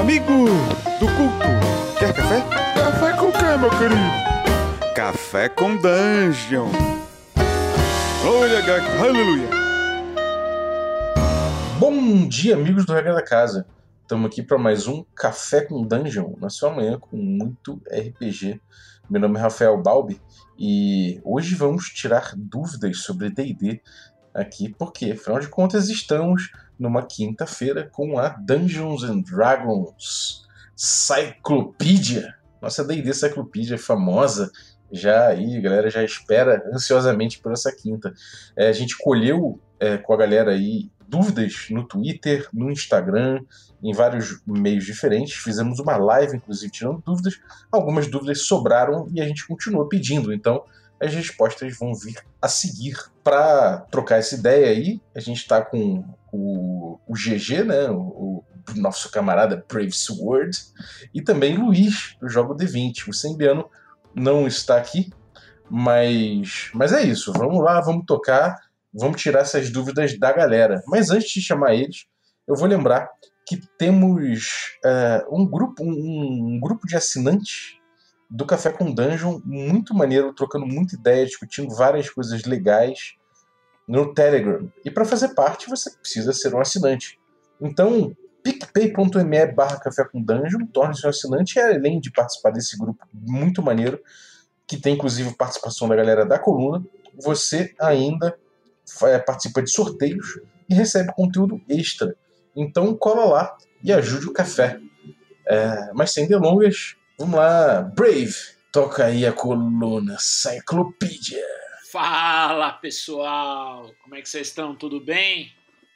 Amigo do culto, quer café? Café com quê, meu querido? Café com Dungeon. Glória a aleluia. Bom dia, amigos do Regra da Casa. Estamos aqui para mais um Café com Dungeon, na sua manhã com muito RPG. Meu nome é Rafael Balbi e hoje vamos tirar dúvidas sobre D&D aqui, porque, afinal de contas, estamos numa quinta-feira com a Dungeons and Dragons Cyclopedia. Nossa D&D Cyclopedia famosa, já aí, a galera já espera ansiosamente por essa quinta. É, a gente colheu é, com a galera aí dúvidas no Twitter, no Instagram, em vários meios diferentes. Fizemos uma live, inclusive, tirando dúvidas. Algumas dúvidas sobraram e a gente continua pedindo. Então, as respostas vão vir a seguir. Para trocar essa ideia aí, a gente está com o, o GG, né? O, o, nosso camarada Brave Sword, e também Luiz, do Jogo D20. O Sembiano não está aqui, mas, mas é isso. Vamos lá, vamos tocar, vamos tirar essas dúvidas da galera. Mas antes de chamar eles, eu vou lembrar que temos uh, um grupo um, um grupo de assinantes do Café com Dungeon, muito maneiro, trocando muita ideia, discutindo várias coisas legais no Telegram. E para fazer parte, você precisa ser um assinante. Então, picpay.me barra Café com Dungeon, torne-se um assinante, e além de participar desse grupo muito maneiro, que tem inclusive participação da galera da coluna, você ainda participa de sorteios e recebe conteúdo extra. Então cola lá e ajude o café. É, mas sem delongas, Vamos lá, Brave, toca aí a coluna Cyclopedia. Fala pessoal, como é que vocês estão? Tudo bem?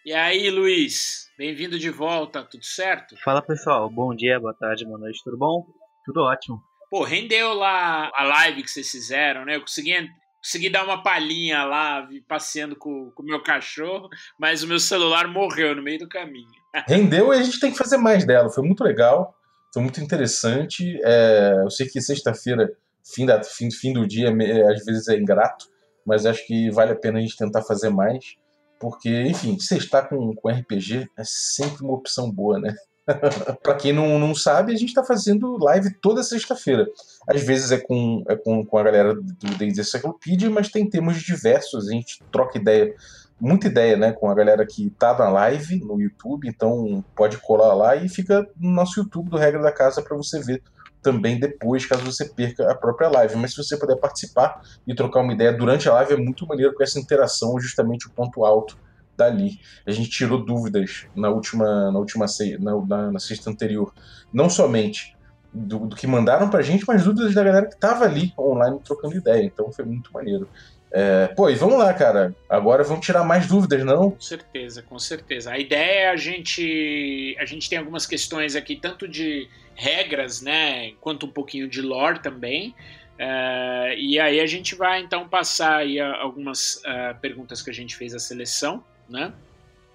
E aí, Luiz, bem-vindo de volta, tudo certo? Fala pessoal, bom dia, boa tarde, boa noite, tudo bom? Tudo ótimo. Pô, rendeu lá a live que vocês fizeram, né? Eu consegui, consegui dar uma palhinha lá, passeando com o meu cachorro, mas o meu celular morreu no meio do caminho. Rendeu e a gente tem que fazer mais dela, foi muito legal. Foi muito interessante. É, eu sei que sexta-feira, fim, da, fim, fim do dia, às vezes é ingrato, mas acho que vale a pena a gente tentar fazer mais. Porque, enfim, sextar com, com RPG é sempre uma opção boa, né? para quem não, não sabe, a gente está fazendo live toda sexta-feira. Às vezes é com, é com, com a galera do D&D Cyclopedia, mas tem temas diversos, a gente troca ideia muita ideia, né, com a galera que tá na live no YouTube, então pode colar lá e fica no nosso YouTube do Regra da Casa para você ver também depois, caso você perca a própria live. Mas se você puder participar e trocar uma ideia durante a live, é muito maneiro, porque essa interação é justamente o ponto alto dali. A gente tirou dúvidas na última, na última na, na, na sexta anterior, não somente do, do, que mandaram pra gente, mas dúvidas da galera que tava ali online trocando ideia. Então foi muito maneiro. É, e vamos lá, cara. Agora vamos tirar mais dúvidas, não? Com certeza, com certeza. A ideia é a gente. A gente tem algumas questões aqui, tanto de regras, né? Quanto um pouquinho de lore também. É, e aí a gente vai então passar aí algumas uh, perguntas que a gente fez a seleção, né?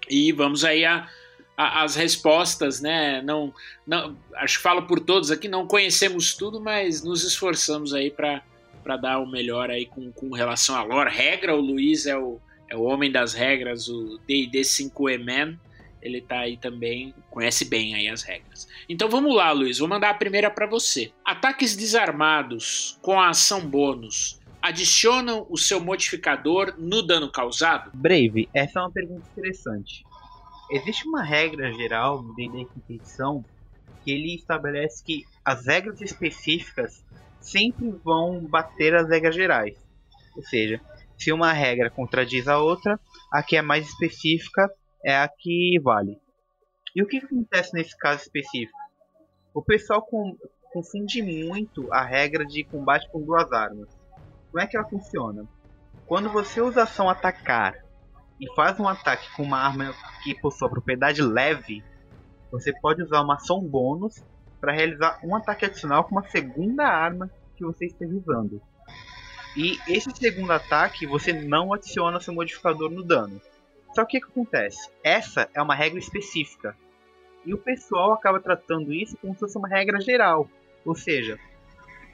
E vamos aí a, as respostas, né? Não, não, acho que falo por todos aqui, não conhecemos tudo, mas nos esforçamos aí para para dar o melhor aí com, com relação à lore. Regra, o Luiz é o, é o homem das regras, o D&D 5e Man, ele tá aí também, conhece bem aí as regras. Então vamos lá, Luiz, vou mandar a primeira para você. Ataques desarmados com a ação bônus adicionam o seu modificador no dano causado? Brave, essa é uma pergunta interessante. Existe uma regra geral no D&D edição que ele estabelece que as regras específicas sempre vão bater as regras gerais. Ou seja, se uma regra contradiz a outra, a que é mais específica é a que vale. E o que acontece nesse caso específico? O pessoal com, confunde muito a regra de combate com duas armas. Como é que ela funciona? Quando você usa ação atacar e faz um ataque com uma arma que possua propriedade leve, você pode usar uma ação bônus para realizar um ataque adicional com uma segunda arma que você esteja usando. E esse segundo ataque você não adiciona seu modificador no dano. Só que o que acontece? Essa é uma regra específica. E o pessoal acaba tratando isso como se fosse uma regra geral. Ou seja,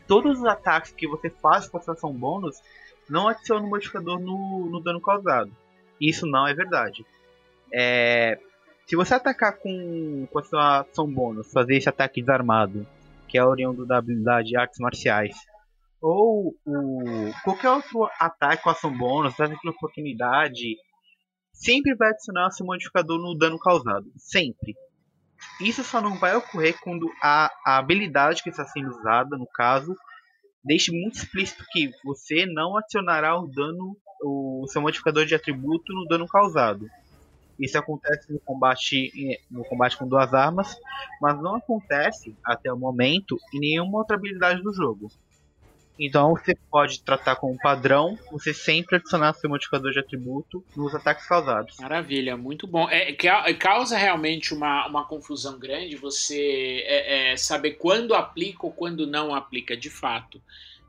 todos os ataques que você faz com a ação bônus não adicionam modificador no, no dano causado. Isso não é verdade. É, Se você atacar com, com a sua ação bônus, fazer esse ataque desarmado, que é oriundo da habilidade Artes Marciais, ou o, qualquer outro ataque com ação bônus, ataque de oportunidade, sempre vai adicionar seu modificador no dano causado. Sempre. Isso só não vai ocorrer quando a, a habilidade que está sendo usada, no caso, deixe muito explícito que você não adicionará o dano, o seu modificador de atributo no dano causado. Isso acontece no combate, no combate com duas armas, mas não acontece até o momento em nenhuma outra habilidade do jogo. Então você pode tratar como padrão, você sempre adicionar seu modificador de atributo nos ataques causados. Maravilha, muito bom. É, causa realmente uma, uma confusão grande você é, é, saber quando aplica ou quando não aplica, de fato.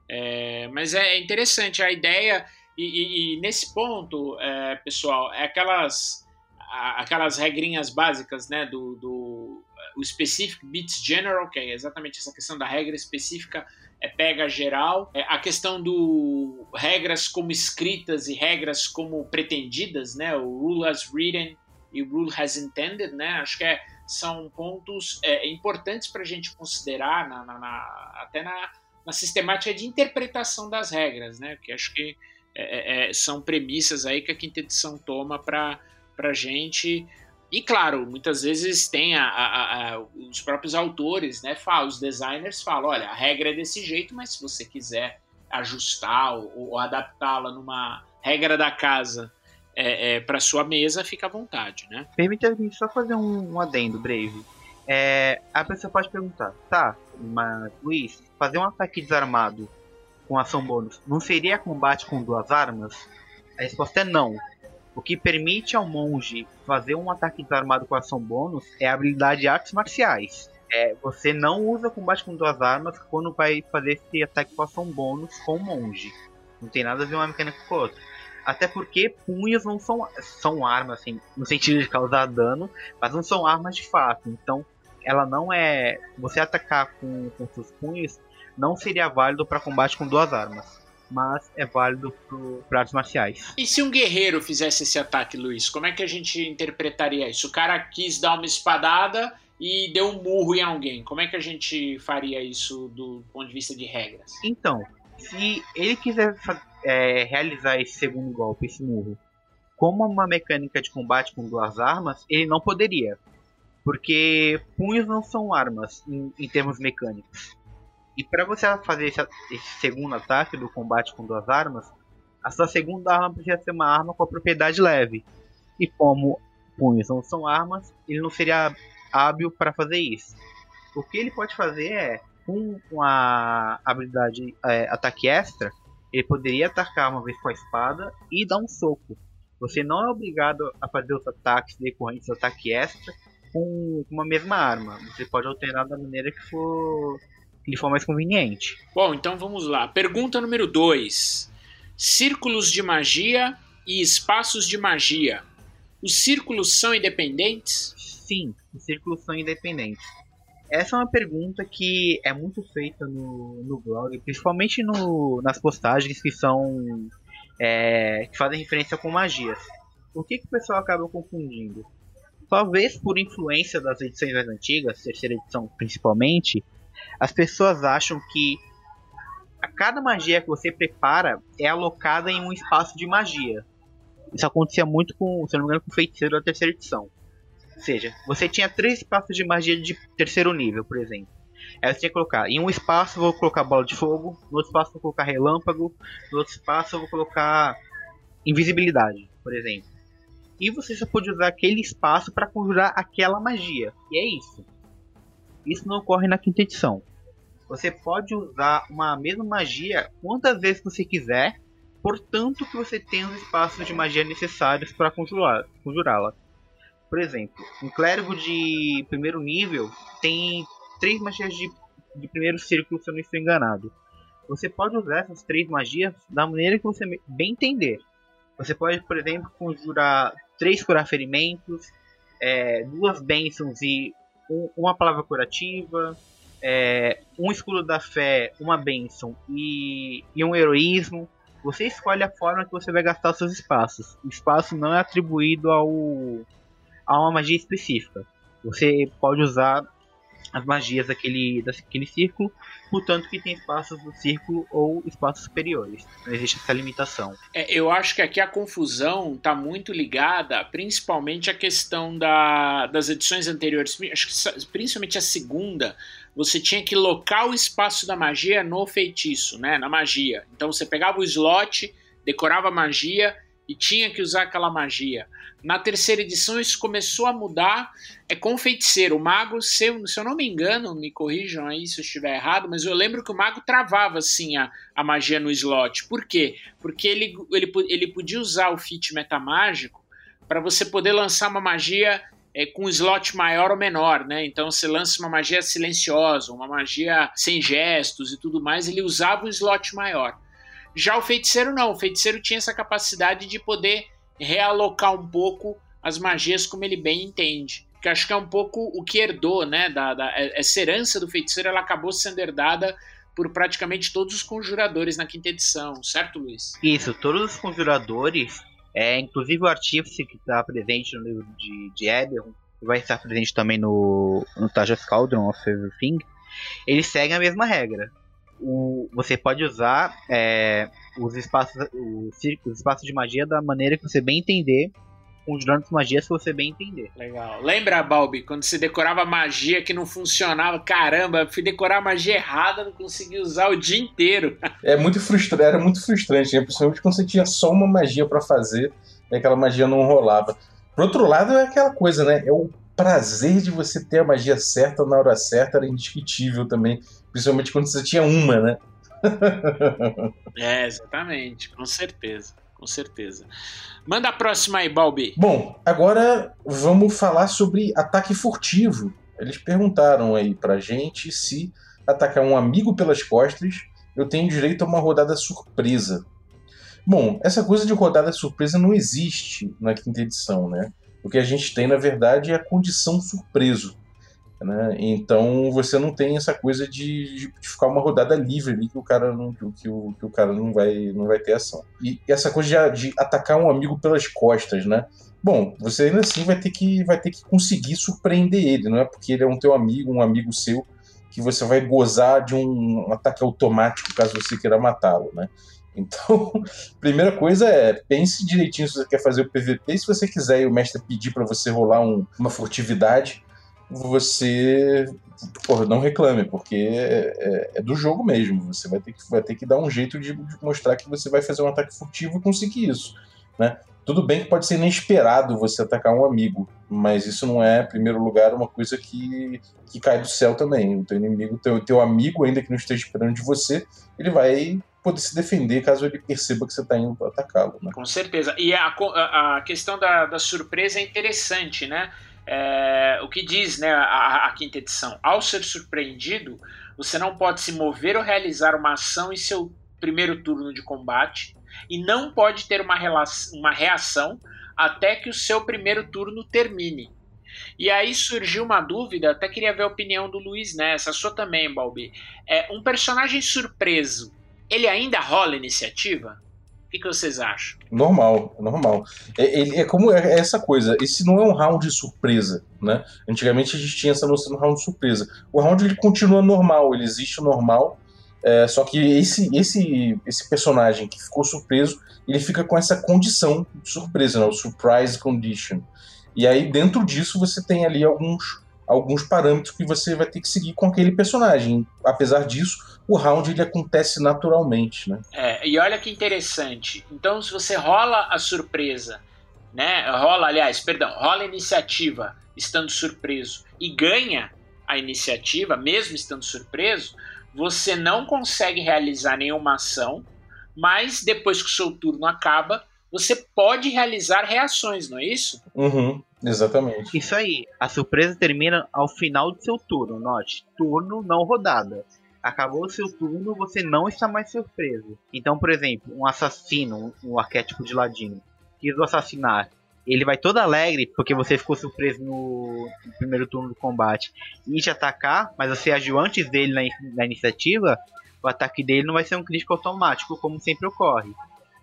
É, mas é interessante a ideia, e, e, e nesse ponto, é, pessoal, é aquelas, aquelas regrinhas básicas né, do, do o Specific Bits General, que é exatamente essa questão da regra específica é, pega geral. É, a questão do regras como escritas e regras como pretendidas, né? O rule as written e o rule has intended, né? Acho que é, são pontos é, importantes para a gente considerar na, na, na, até na, na sistemática de interpretação das regras, né? Que acho que é, é, é, são premissas aí que a quinta edição toma para a gente e claro, muitas vezes tem a, a, a, os próprios autores, né? Falam, os designers falam, olha, a regra é desse jeito, mas se você quiser ajustar ou, ou adaptá-la numa regra da casa é, é, para sua mesa, fica à vontade, né? Permita-me só fazer um, um adendo breve. É, a pessoa pode perguntar, tá, mas Luiz, fazer um ataque desarmado com ação bônus não seria combate com duas armas? A resposta é não. O que permite ao monge fazer um ataque desarmado com ação bônus é a habilidade de artes marciais. É, você não usa combate com duas armas quando vai fazer esse ataque com ação bônus com o monge. Não tem nada a ver uma mecânica com a outra. Até porque punhos não são, são armas, assim, no sentido de causar dano, mas não são armas de fato. Então, ela não é. Você atacar com, com seus punhos não seria válido para combate com duas armas mas é válido para artes marciais. E se um guerreiro fizesse esse ataque, Luiz, como é que a gente interpretaria isso? O cara quis dar uma espadada e deu um murro em alguém. Como é que a gente faria isso do ponto de vista de regras? Então, se ele quiser é, realizar esse segundo golpe, esse murro, como uma mecânica de combate com duas armas, ele não poderia. Porque punhos não são armas em, em termos mecânicos. E para você fazer esse, esse, segundo ataque do combate com duas armas, a sua segunda arma precisa ser uma arma com a propriedade leve. E como punhos não são armas, ele não seria hábil para fazer isso. O que ele pode fazer é, com a habilidade é, ataque extra, ele poderia atacar uma vez com a espada e dar um soco. Você não é obrigado a fazer os ataques decorrentes do ataque extra com uma mesma arma. Você pode alternar da maneira que for que lhe for mais conveniente. Bom, então vamos lá. Pergunta número 2. Círculos de magia e espaços de magia. Os círculos são independentes? Sim, os círculos são independentes. Essa é uma pergunta que é muito feita no, no blog, principalmente no, nas postagens que são é, que fazem referência com magias. O que, que o pessoal acaba confundindo? Talvez por influência das edições mais antigas, terceira edição principalmente, as pessoas acham que a cada magia que você prepara é alocada em um espaço de magia. Isso acontecia muito com, se não me engano, com o feiticeiro da terceira edição. Ou seja, você tinha três espaços de magia de terceiro nível, por exemplo. Aí você tinha que colocar, em um espaço vou colocar bola de fogo, no outro espaço vou colocar relâmpago, no outro espaço vou colocar invisibilidade, por exemplo. E você só pode usar aquele espaço para conjurar aquela magia. E é isso. Isso não ocorre na quinta edição. Você pode usar uma mesma magia quantas vezes você quiser, portanto que você tenha os espaços de magia necessários para conjurá-la. Por exemplo, um clérigo de primeiro nível tem três magias de, de primeiro círculo, se eu não estou enganado. Você pode usar essas três magias da maneira que você bem entender. Você pode, por exemplo, conjurar três curar ferimentos, é, duas bênçãos e um, uma palavra curativa, é, um escudo da fé, uma bênção e, e um heroísmo, você escolhe a forma que você vai gastar seus espaços. O espaço não é atribuído ao, a uma magia específica. Você pode usar as magias daquele, daquele círculo, portanto que tem espaços do círculo ou espaços superiores. Não existe essa limitação. É, eu acho que aqui a confusão está muito ligada, principalmente à questão da, das edições anteriores, acho que principalmente a segunda, você tinha que locar o espaço da magia no feitiço, né, na magia. Então você pegava o slot, decorava a magia e tinha que usar aquela magia. Na terceira edição isso começou a mudar, é com o feiticeiro. O mago, se eu, se eu não me engano, me corrijam aí se eu estiver errado, mas eu lembro que o mago travava assim a, a magia no slot. Por quê? Porque ele, ele, ele podia usar o feat metamágico para você poder lançar uma magia é, com um slot maior ou menor, né? Então você lança uma magia silenciosa, uma magia sem gestos e tudo mais, ele usava o slot maior. Já o feiticeiro não, o feiticeiro tinha essa capacidade de poder realocar um pouco as magias como ele bem entende. Que acho que é um pouco o que herdou, né? Da, da, essa herança do feiticeiro ela acabou sendo herdada por praticamente todos os conjuradores na quinta edição, certo, Luiz? Isso, todos os conjuradores, é, inclusive o artífice que está presente no livro de, de Eberron, vai estar presente também no, no Tajas Cauldron of Everything, eles seguem a mesma regra o, você pode usar é, os, espaços, os, os espaços de magia da maneira que você bem entender, conjurando as magias que você bem entender. Legal. Lembra, Balbi, quando você decorava magia que não funcionava? Caramba, fui decorar magia errada, não consegui usar o dia inteiro. É muito frustrante, era muito frustrante, né? principalmente quando você tinha só uma magia para fazer e aquela magia não rolava. Por outro lado, é aquela coisa, né? É o prazer de você ter a magia certa na hora certa era indiscutível também. Principalmente quando você tinha uma, né? é, exatamente, com certeza. Com certeza. Manda a próxima aí, Balbi. Bom, agora vamos falar sobre ataque furtivo. Eles perguntaram aí pra gente se atacar um amigo pelas costas eu tenho direito a uma rodada surpresa. Bom, essa coisa de rodada surpresa não existe na quinta edição, né? O que a gente tem, na verdade, é a condição surpreso. Né? Então você não tem essa coisa de, de, ficar uma rodada livre ali que o cara não, que o, que o cara não vai, não vai ter ação. E essa coisa de, de atacar um amigo pelas costas, né? Bom, você ainda assim vai ter que vai ter que conseguir surpreender ele, não é porque ele é um teu amigo, um amigo seu, que você vai gozar de um ataque automático caso você queira matá-lo, né? Então, primeira coisa é pense direitinho se você quer fazer o PVP. Se você quiser e o mestre pedir para você rolar um, uma furtividade, você porra, não reclame, porque é, é, é, do jogo mesmo. Você vai ter que, vai ter que dar um jeito de, mostrar que você vai fazer um ataque furtivo e conseguir isso. Né? Tudo bem que pode ser inesperado você atacar um amigo, mas isso não é, em primeiro lugar, uma coisa que, que cai do céu também. O teu inimigo, teu, teu amigo, ainda que não esteja esperando de você, ele vai poder se defender caso ele perceba que você está indo atacá-lo. Né? Com certeza. E a, a questão da, da surpresa é interessante, né? É, o que diz né, a, a, quinta edição? Ao ser surpreendido, você não pode se mover ou realizar uma ação em seu primeiro turno de combate e não pode ter uma, uma reação até que o seu primeiro turno termine. E aí surgiu uma dúvida, até queria ver a opinião do Luiz nessa, sua também, Balbi. É, um personagem surpreso, ele ainda rola iniciativa? O que, que vocês acham? Normal, normal. É, é como é, é essa coisa. Esse não é um round de surpresa, né? Antigamente a gente tinha essa noção do round de surpresa. O round ele continua normal, ele existe normal. É, só que esse, esse, esse personagem que ficou surpreso, ele fica com essa condição de surpresa, né? o surprise condition. E aí dentro disso você tem ali alguns alguns parâmetros que você vai ter que seguir com aquele personagem. Apesar disso, o round ele acontece naturalmente, né? É, e olha que interessante. Então, se você rola a surpresa, né? Rola, aliás, perdão, rola a iniciativa estando surpreso e ganha a iniciativa, mesmo estando surpreso, você não consegue realizar nenhuma ação, mas depois que o seu turno acaba, você pode realizar reações, não é isso? Uhum. Exatamente. Isso aí. A surpresa termina ao final do seu turno. Note, turno não rodada. Acabou o seu turno, você não está mais surpreso. Então, por exemplo, um assassino, um arquétipo de ladino, quis o assassinar. Ele vai todo alegre porque você ficou surpreso no, no primeiro turno do combate e te atacar, mas você agiu antes dele na, na iniciativa. O ataque dele não vai ser um crítico automático, como sempre ocorre.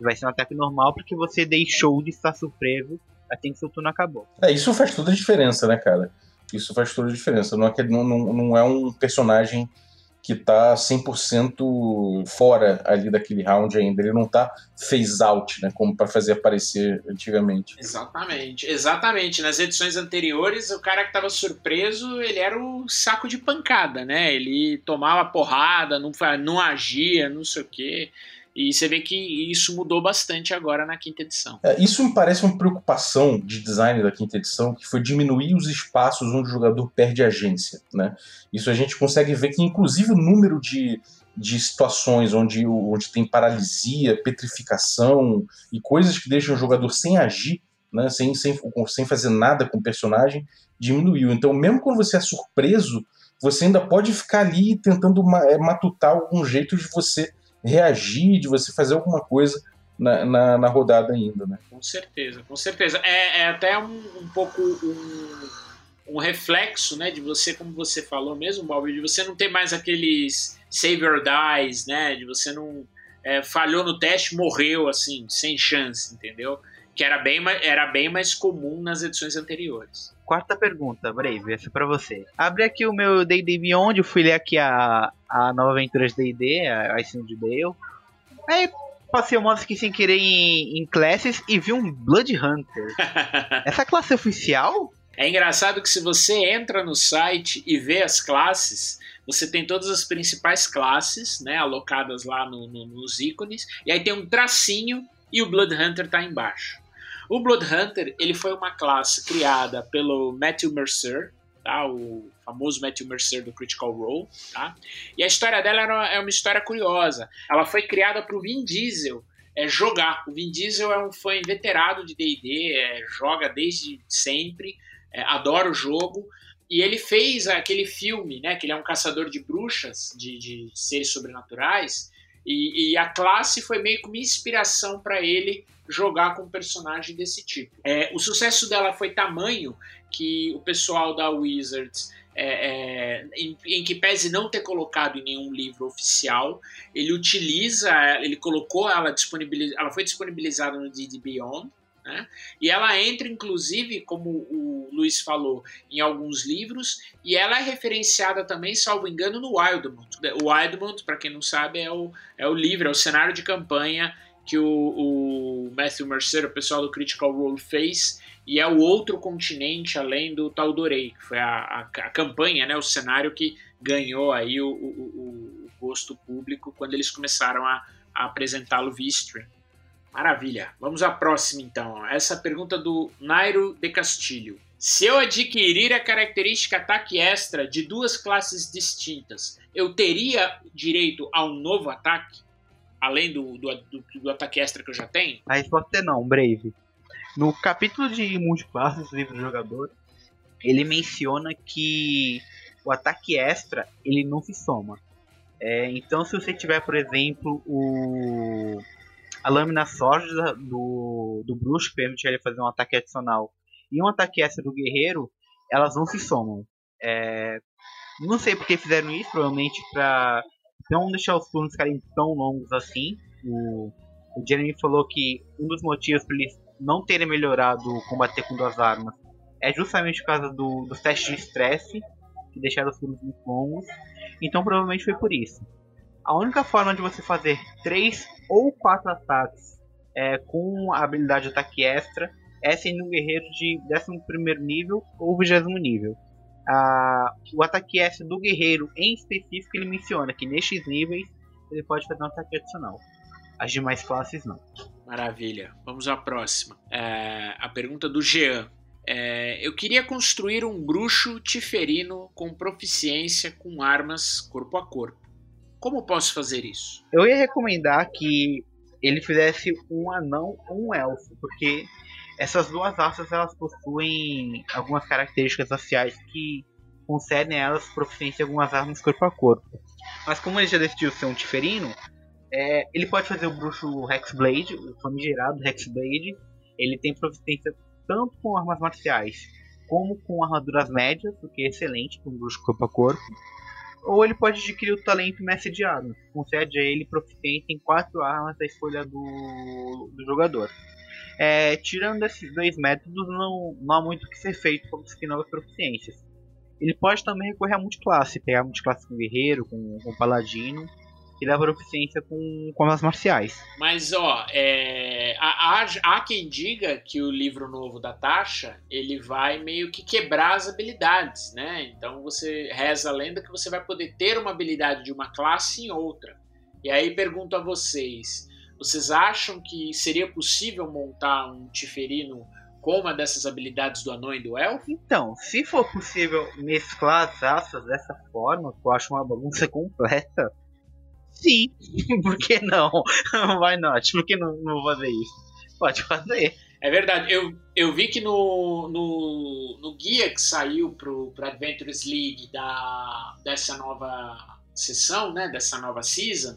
Vai ser um ataque normal porque você deixou de estar surpreso assim que seu turno acabou. É, isso faz toda a diferença, né, cara? Isso faz toda a diferença. Não é, não, não, não é um personagem que tá 100% fora ali daquele round ainda. Ele não tá phase out, né? Como para fazer aparecer antigamente. Exatamente, exatamente. Nas edições anteriores, o cara que tava surpreso, ele era o saco de pancada, né? Ele tomava porrada, não, não agia, não sei o quê. E você vê que isso mudou bastante agora na quinta edição. É, isso me parece uma preocupação de design da quinta edição, que foi diminuir os espaços onde o jogador perde agência. Né? Isso a gente consegue ver que, inclusive, o número de, de situações onde, onde tem paralisia, petrificação e coisas que deixam o jogador sem agir, né? sem, sem, sem fazer nada com o personagem, diminuiu. Então, mesmo quando você é surpreso, você ainda pode ficar ali tentando é, matutar algum jeito de você reagir, de você fazer alguma coisa na, na, na rodada ainda, né? Com certeza, com certeza. É, é até um, um pouco um, um, reflexo, né, de você, como você falou mesmo, Bob, de você não ter mais aqueles save or dies, né, de você não é, falhou no teste, morreu assim, sem chance, entendeu? Que era bem, era bem mais comum nas edições anteriores. Quarta pergunta, Brave, essa é pra você. Abre aqui o meu D&D Beyond, eu fui ler aqui a, a nova aventura de D&D, a de Dale. Aí passei o modo aqui sem querer em, em classes e vi um Blood Hunter. essa classe é oficial? É engraçado que se você entra no site e vê as classes, você tem todas as principais classes, né, alocadas lá no, no, nos ícones, e aí tem um tracinho e o Blood Hunter tá embaixo. O Blood Hunter ele foi uma classe criada pelo Matthew Mercer, tá? o famoso Matthew Mercer do Critical Role. Tá? E a história dela é uma história curiosa. Ela foi criada para o Vin Diesel é, jogar. O Vin Diesel é um fã inveterado de D&D, é, joga desde sempre, é, adora o jogo. E ele fez aquele filme, né, que ele é um caçador de bruxas, de, de seres sobrenaturais, e, e, a classe foi meio que uma inspiração para ele jogar com um personagem desse tipo. É, o sucesso dela foi tamanho que o pessoal da Wizards, é, é, em, em, que pese não ter colocado em nenhum livro oficial, ele utiliza, ele colocou ela disponibiliz, ela foi disponibilizada no D&D Beyond, né? E ela entra, inclusive, como o Luiz falou, em alguns livros, e ela é referenciada também, salvo engano, no Wildmount. O Wildmount, para quem não sabe, é o, é o livro, é o cenário de campanha que o, o Matthew Mercer, o pessoal do Critical Role, fez, e é o outro continente além do Taldorei, que foi a, a, a campanha, né, o cenário que ganhou aí o, o, o gosto público quando eles começaram a, a apresentá-lo via stream. Maravilha. Vamos à próxima então. Essa pergunta do Nairo de Castilho. Se eu adquirir a característica ataque extra de duas classes distintas, eu teria direito a um novo ataque? Além do, do, do, do ataque extra que eu já tenho? A resposta é não, Brave. No capítulo de multiclasses livro do jogador, ele menciona que o ataque extra ele não se soma. É, então, se você tiver, por exemplo, o a lâmina sólida do, do bruxo, que permite ele fazer um ataque adicional, e um ataque extra do guerreiro, elas não se somam. É, não sei porque fizeram isso, provavelmente para não deixar os turnos ficarem tão longos assim. O, o Jeremy falou que um dos motivos para eles não terem melhorado combater com duas armas é justamente por causa do, dos testes de estresse, que deixaram os turnos muito longos. Então provavelmente foi por isso. A única forma de você fazer três ou quatro ataques é, com a habilidade de ataque extra é sendo um guerreiro de 11 nível ou 20 nível. Ah, o ataque extra do guerreiro em específico ele menciona que nestes níveis ele pode fazer um ataque adicional. As demais classes não. Maravilha. Vamos à próxima. É, a pergunta do Jean. É, eu queria construir um bruxo tiferino com proficiência com armas corpo a corpo. Como posso fazer isso? Eu ia recomendar que ele fizesse um anão ou um elfo, porque essas duas raças elas possuem algumas características raciais que concedem a elas proficiência em algumas armas corpo a corpo. Mas como ele já decidiu ser um tiferino, é, ele pode fazer o bruxo Hexblade, o famigerado Hexblade. Ele tem proficiência tanto com armas marciais como com armaduras médias, o que é excelente para um bruxo corpo a corpo ou ele pode adquirir o talento Mestre de Armas, que concede a ele proficiência em quatro armas da escolha do, do jogador. É, tirando esses dois métodos, não, não há muito o que ser feito para conseguir novas proficiências. Ele pode também recorrer a multiclasse, pegar multiclasse com guerreiro, com, com paladino, e dar proficiência com, com as marciais. Mas, ó, é, há, há, quem diga que o livro novo da Tasha, ele vai meio que quebrar as habilidades, né? Então você reza a lenda que você vai poder ter uma habilidade de uma classe em outra. E aí pergunto a vocês, vocês acham que seria possível montar um Tiferino com uma dessas habilidades do anão e do elfo? Então, se for possível mesclar as raças dessa forma, que eu acho uma bagunça completa, sim, por que não? Why not? Por que não, não fazer isso? Pode fazer. É verdade, eu, eu vi que no, no, no guia que saiu pro, pro Adventures League da, dessa nova sessão, né, dessa nova season,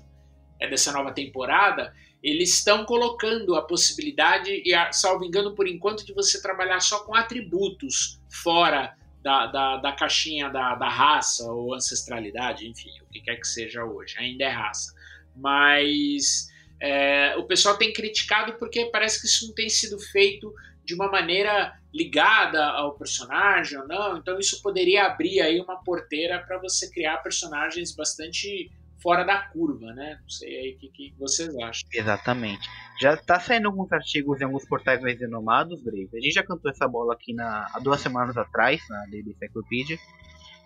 é dessa nova temporada, eles estão colocando a possibilidade, e salvo engano por enquanto, de você trabalhar só com atributos fora da, da, da caixinha da, da, raça ou ancestralidade, enfim, o que quer que seja hoje, ainda é raça. Mas é, o pessoal tem criticado porque parece que isso não tem sido feito de uma maneira ligada ao personagem ou não, então isso poderia abrir aí uma porteira para você criar personagens bastante fora da curva, né? Não sei aí o que, que, vocês acham. Exatamente. Já tá saindo alguns artigos em alguns portais mais renomados, Brave. A gente já cantou essa bola aqui na, há duas semanas atrás, na Daily Encyclopedia,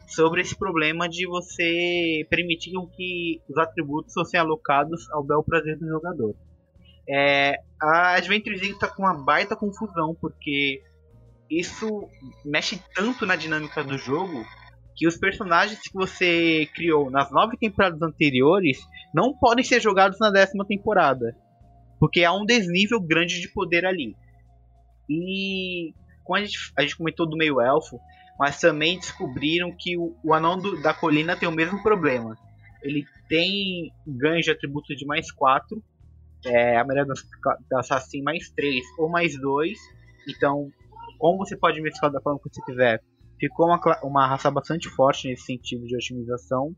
sobre esse problema de você permitir que os atributos fossem alocados ao bel prazer do jogador. É, a Adventure League tá com uma baita confusão, porque isso mexe tanto na dinâmica do jogo que os personagens que você criou nas nove temporadas anteriores não podem ser jogados na décima temporada. Porque há um desnível grande de poder ali. E como a gente, a gente comentou do meio elfo, mas também descobriram que o, o anão do, da colina tem o mesmo problema. Ele tem ganho de atributos de mais 4, é, a maioria das assim mais 3 ou mais 2. Então, como você pode mesclar da forma que você quiser, ficou uma, uma raça bastante forte nesse sentido de otimização.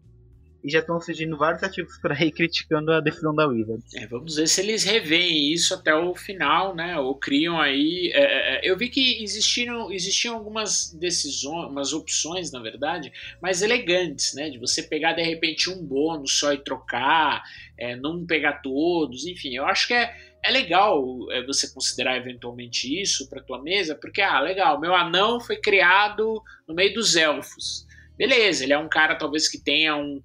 E já estão surgindo vários artigos por aí criticando a decisão da Wizards. É, vamos ver se eles revêem isso até o final, né? Ou criam aí. É, é, é, eu vi que existiram, existiam algumas decisões, umas opções, na verdade, mais elegantes, né? De você pegar de repente um bônus só e trocar, é, não pegar todos, enfim. Eu acho que é, é legal é, você considerar eventualmente isso para tua mesa, porque, ah, legal, meu anão foi criado no meio dos elfos. Beleza, ele é um cara talvez que tenha um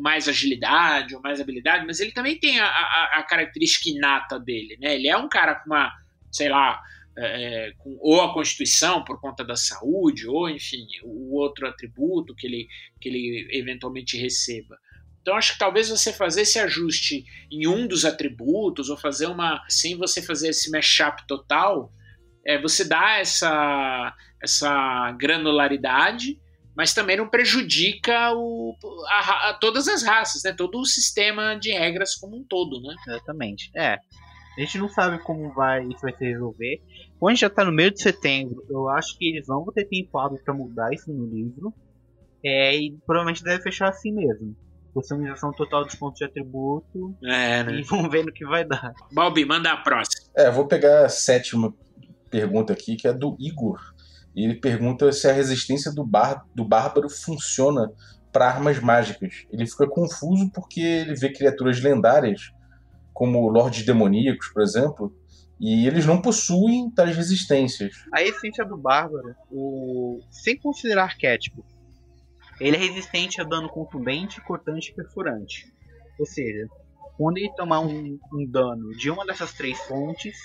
mais agilidade ou mais habilidade, mas ele também tem a, a, a, característica inata dele, né? Ele é um cara com uma, sei lá, é, com, ou a constituição por conta da saúde, ou enfim, o outro atributo que ele, que ele eventualmente receba. Então acho que talvez você fazer esse ajuste em um dos atributos ou fazer uma sem você fazer esse mashup total, é, você dá essa essa granularidade, mas também não prejudica o, a, a, todas as raças, né? Todo o sistema de regras como um todo, né? Exatamente. É. A gente não sabe como vai isso vai se resolver. Quando a gente já está no meio de setembro, eu acho que eles vão ter tempo hábil para mudar isso no livro. É, e provavelmente deve fechar assim mesmo customização total dos pontos de atributo. É, né? E vamos ver no que vai dar. Balbi, manda a próxima. É, vou pegar a sétima pergunta aqui, que é do Igor. E ele pergunta se a resistência do, bar, do bárbaro funciona para armas mágicas. Ele fica confuso porque ele vê criaturas lendárias, como lordes demoníacos, por exemplo, e eles não possuem tais resistências. A essência do bárbaro, o... sem considerar arquétipo, ele é resistente a dano contundente, cortante e perfurante. Ou seja, quando ele tomar um, um, dano de uma dessas três fontes,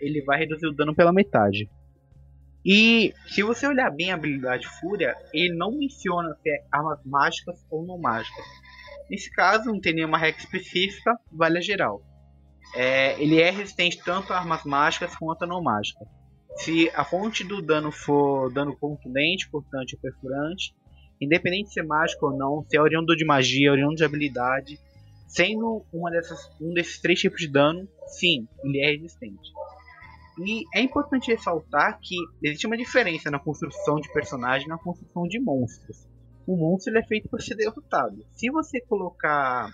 ele vai reduzir o dano pela metade. E se você olhar bem a habilidade Fúria, ele não menciona se é armas mágicas ou não mágicas. Nesse caso, não tem nenhuma regra específica, vale a geral. É, ele é resistente tanto a armas mágicas quanto a não mágicas. Se a fonte do dano for dano contundente, cortante ou perfurante, independente de ser mágico ou não, se é oriundo de magia, oriundo de habilidade, sendo uma dessas, um desses três tipos de dano, sim, ele é resistente. E é importante ressaltar que existe uma diferença na construção de personagem e na construção de monstros. O monstro é feito para ser derrotado. Se você colocar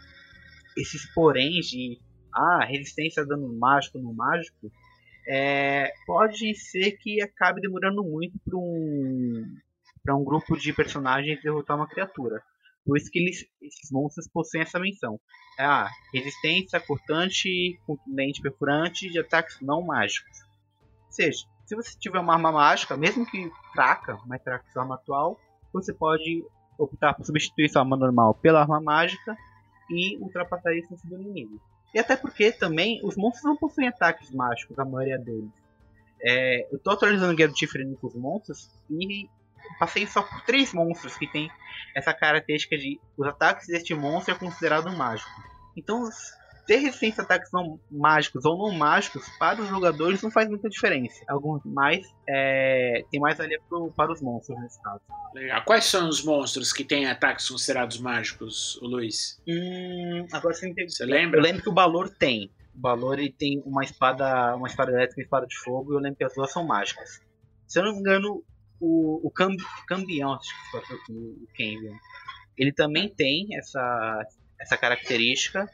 esses poréns de ah, resistência a dano mágico no mágico, é, pode ser que acabe demorando muito para um, pra um grupo de personagens derrotar uma criatura. Por isso que eles, esses monstros possuem essa menção. Ah, resistência, cortante, contundente, perfurante de ataques não mágicos. Seja, se você tiver uma arma mágica, mesmo que fraca, mais fraca que sua arma atual, você pode optar por substituir sua arma normal pela arma mágica e ultrapassar isso do inimigo. E até porque também os monstros não possuem ataques mágicos, a maioria deles. É, eu tô atualizando o Guia do Tifre com os monstros e passei só por três monstros que tem essa característica de os ataques deste monstro é considerado mágico. Então, ter resistência a ataques não mágicos ou não mágicos para os jogadores não faz muita diferença. Alguns mais é, tem mais ali para os monstros nesse caso. Legal. Quais são os monstros que têm ataques considerados mágicos, Luiz? Hum, agora você, entende. você lembra? Eu lembro que o Balor tem. O Balor ele tem uma espada, uma espada elétrica e uma espada de fogo, e eu lembro que as duas são mágicas. Se eu não me engano, o, o Cambi Cambion, acho que o Cambion, ele também tem essa, essa característica.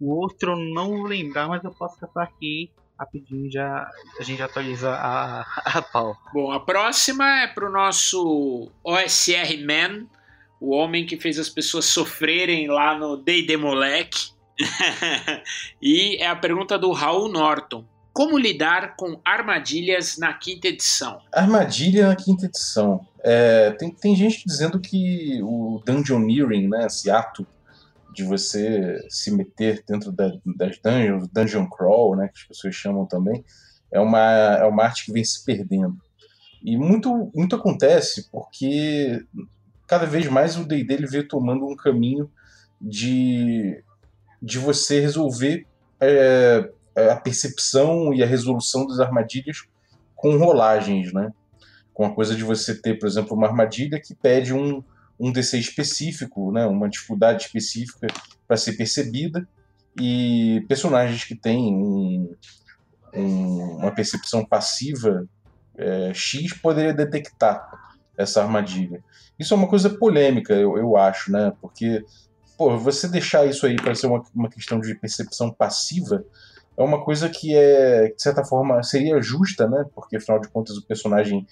O outro não vou lembrar, mas eu posso caçar aqui rapidinho já a gente atualiza a, a pau. Bom, a próxima é pro nosso OSR Man, o homem que fez as pessoas sofrerem lá no D&D Moleque. e é a pergunta do Raul Norton. Como lidar com armadilhas na quinta edição? Armadilha na quinta edição. É, tem, tem gente dizendo que o Dungeoneering, né, esse ato de você se meter dentro da, das dungeons, dungeon crawl, né, que as pessoas chamam também, é uma, é uma arte que vem se perdendo. E muito, muito acontece porque cada vez mais o D&D veio tomando um caminho de, de você resolver é, a percepção e a resolução das armadilhas com rolagens, né? Com a coisa de você ter, por exemplo, uma armadilha que pede um, um DC específico, né? Uma dificuldade específica para ser percebida e personagens que têm um, um, uma percepção passiva é, X poderia detectar essa armadilha. Isso é uma coisa polêmica, eu, eu acho, né? Porque, pô, você deixar isso aí para ser uma, uma questão de percepção passiva é uma coisa que é, de certa forma, seria justa, né? Porque afinal de contas o personagem,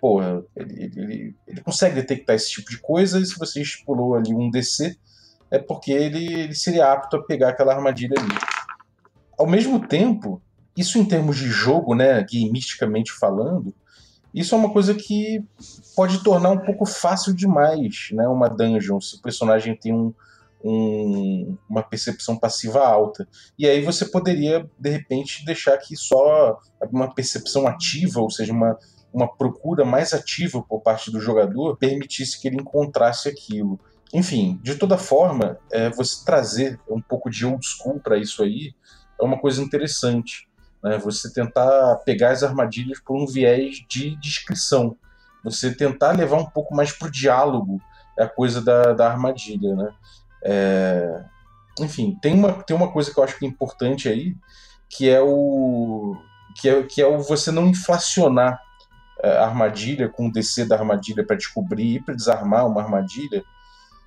porra, ele, ele, ele consegue detectar esse tipo de coisa e se você estipulou ali um DC, é porque ele, ele seria apto a pegar aquela armadilha ali. Ao mesmo tempo, isso em termos de jogo, né, gamisticamente falando, isso é uma coisa que pode tornar um pouco fácil demais, né, uma dungeon, se o personagem tem um, um, uma percepção passiva alta. E aí você poderia, de repente, deixar que só uma percepção ativa, ou seja, uma, uma procura mais ativa por parte do jogador, permitisse que ele encontrasse aquilo. Enfim, de toda forma, é, você trazer um pouco de old school para isso aí é uma coisa interessante. Né? Você tentar pegar as armadilhas por um viés de descrição. Você tentar levar um pouco mais para o diálogo a coisa da, da armadilha. Né? É, enfim, tem uma, tem uma coisa que eu acho que é importante aí, que é o que é, que é o você não inflacionar armadilha com o DC da armadilha para descobrir e para desarmar uma armadilha,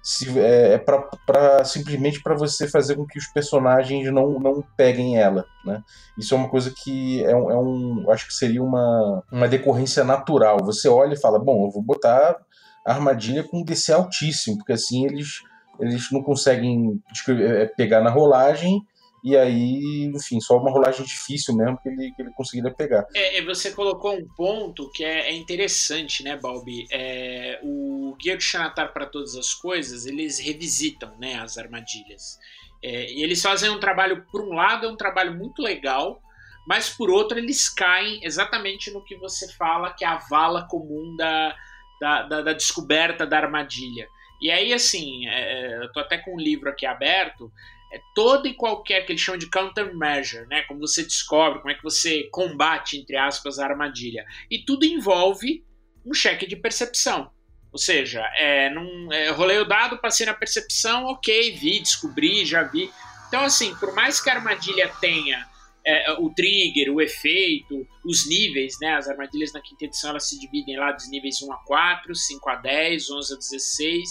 se, é, é para simplesmente para você fazer com que os personagens não, não peguem ela, né? Isso é uma coisa que é um, é um acho que seria uma, uma decorrência natural. Você olha e fala, bom, eu vou botar armadilha com DC altíssimo, porque assim eles eles não conseguem é, pegar na rolagem e aí, enfim, só uma rolagem difícil mesmo que ele, que ele conseguiria pegar. É, você colocou um ponto que é, é interessante, né, Balbi? É, o Guia de Xanatar para Todas as Coisas, eles revisitam né, as armadilhas. É, e eles fazem um trabalho, por um lado, é um trabalho muito legal, mas por outro, eles caem exatamente no que você fala, que é a vala comum da, da, da, da descoberta da armadilha. E aí, assim, é, é, eu tô até com um livro aqui aberto, é todo e qualquer que eles chamam de countermeasure, né? Como você descobre, como é que você combate, entre aspas, a armadilha. E tudo envolve um cheque de percepção. Ou seja, é, num, é, rolei o dado, passei na percepção, ok, vi, descobri, já vi. Então, assim, por mais que a armadilha tenha é, o trigger, o efeito, os níveis, né? As armadilhas na quinta edição elas se dividem lá dos níveis 1 a 4, 5 a 10, 11 a 16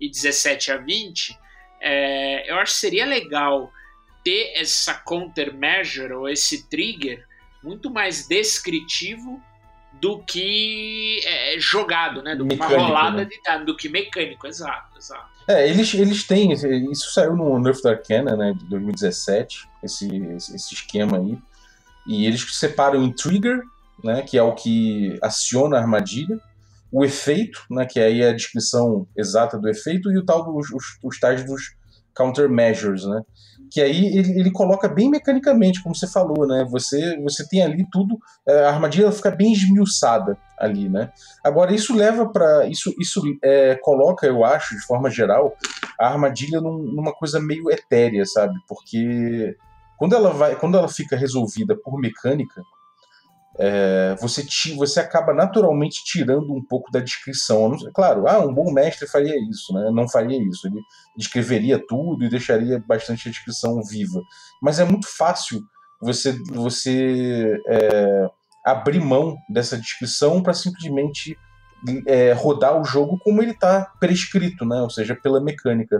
e 17 a 20. É, eu acho que seria legal ter essa countermeasure ou esse trigger muito mais descritivo do que é, jogado, né? Do que uma Mecânico, rolada né? de dado, do que mecânico, exato, exato. É, eles, eles têm. Isso saiu no Nerf Arcana, né, de 2017, esse, esse esquema aí. E eles separam em trigger, né, que é o que aciona a armadilha, o efeito, né, que aí é a descrição exata do efeito, e o tal dos os, os tais dos countermeasures, né? Que aí ele, ele coloca bem mecanicamente, como você falou, né? Você, você tem ali tudo, é, a armadilha fica bem esmiuçada ali, né? Agora isso leva para isso isso é, coloca, eu acho, de forma geral, a armadilha num- numa coisa meio etérea, sabe? Porque quando ela vai, quando ela fica resolvida por mecânica, é, você, ti, você acaba naturalmente tirando um pouco da descrição. Claro, ah, um bom mestre faria isso, né? Não faria isso. Ele descreveria tudo e deixaria bastante a descrição viva. Mas é muito fácil você, você é, abrir mão dessa descrição para simplesmente é, rodar o jogo como ele está prescrito, né? Ou seja, pela mecânica.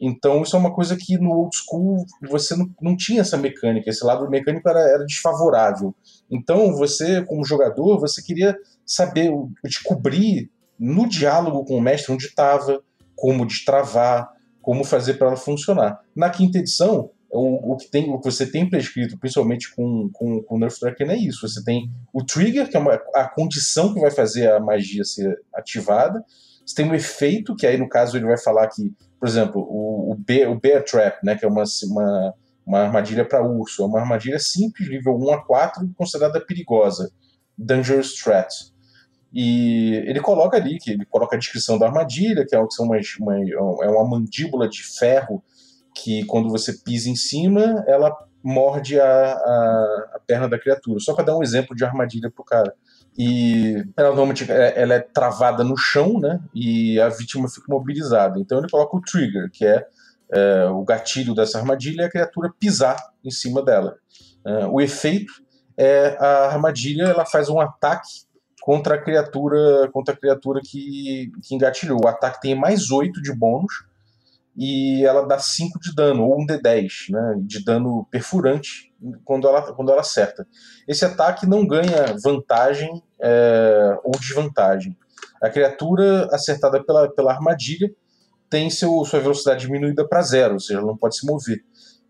Então isso é uma coisa que no old school você não, não tinha essa mecânica, esse lado mecânico era, era desfavorável. Então você, como jogador, você queria saber, descobrir no diálogo com o mestre onde estava, como destravar, como fazer para ela funcionar. Na quinta edição, o, o, que tem, o que você tem prescrito, principalmente com, com, com o Nerf Draken, é isso. Você tem o trigger, que é uma, a condição que vai fazer a magia ser ativada. Você tem o efeito, que aí no caso ele vai falar que, por exemplo, o, o, bear, o bear Trap, né, que é uma, uma, uma armadilha para urso, é uma armadilha simples, nível 1 a 4, considerada perigosa. Dangerous Threat. E ele coloca ali, que ele coloca a descrição da armadilha, que é, umas, uma, é uma mandíbula de ferro que quando você pisa em cima, ela morde a, a, a perna da criatura. Só para dar um exemplo de armadilha pro cara. E ela normalmente é- ela é travada no chão, né? E a vítima fica imobilizada. Então ele coloca o trigger, que é, é, o gatilho dessa armadilha, e a criatura pisar em cima dela. É, o efeito é a armadilha, ela faz um ataque contra a criatura, contra a criatura que, que engatilhou. O ataque tem mais 8 de bônus e ela dá 5 de dano, ou um D10, né, de dano perfurante quando ela, quando ela acerta. Esse ataque não ganha vantagem é, ou desvantagem. A criatura acertada pela, pela armadilha tem seu, sua velocidade diminuída para zero, ou seja, ela não pode se mover.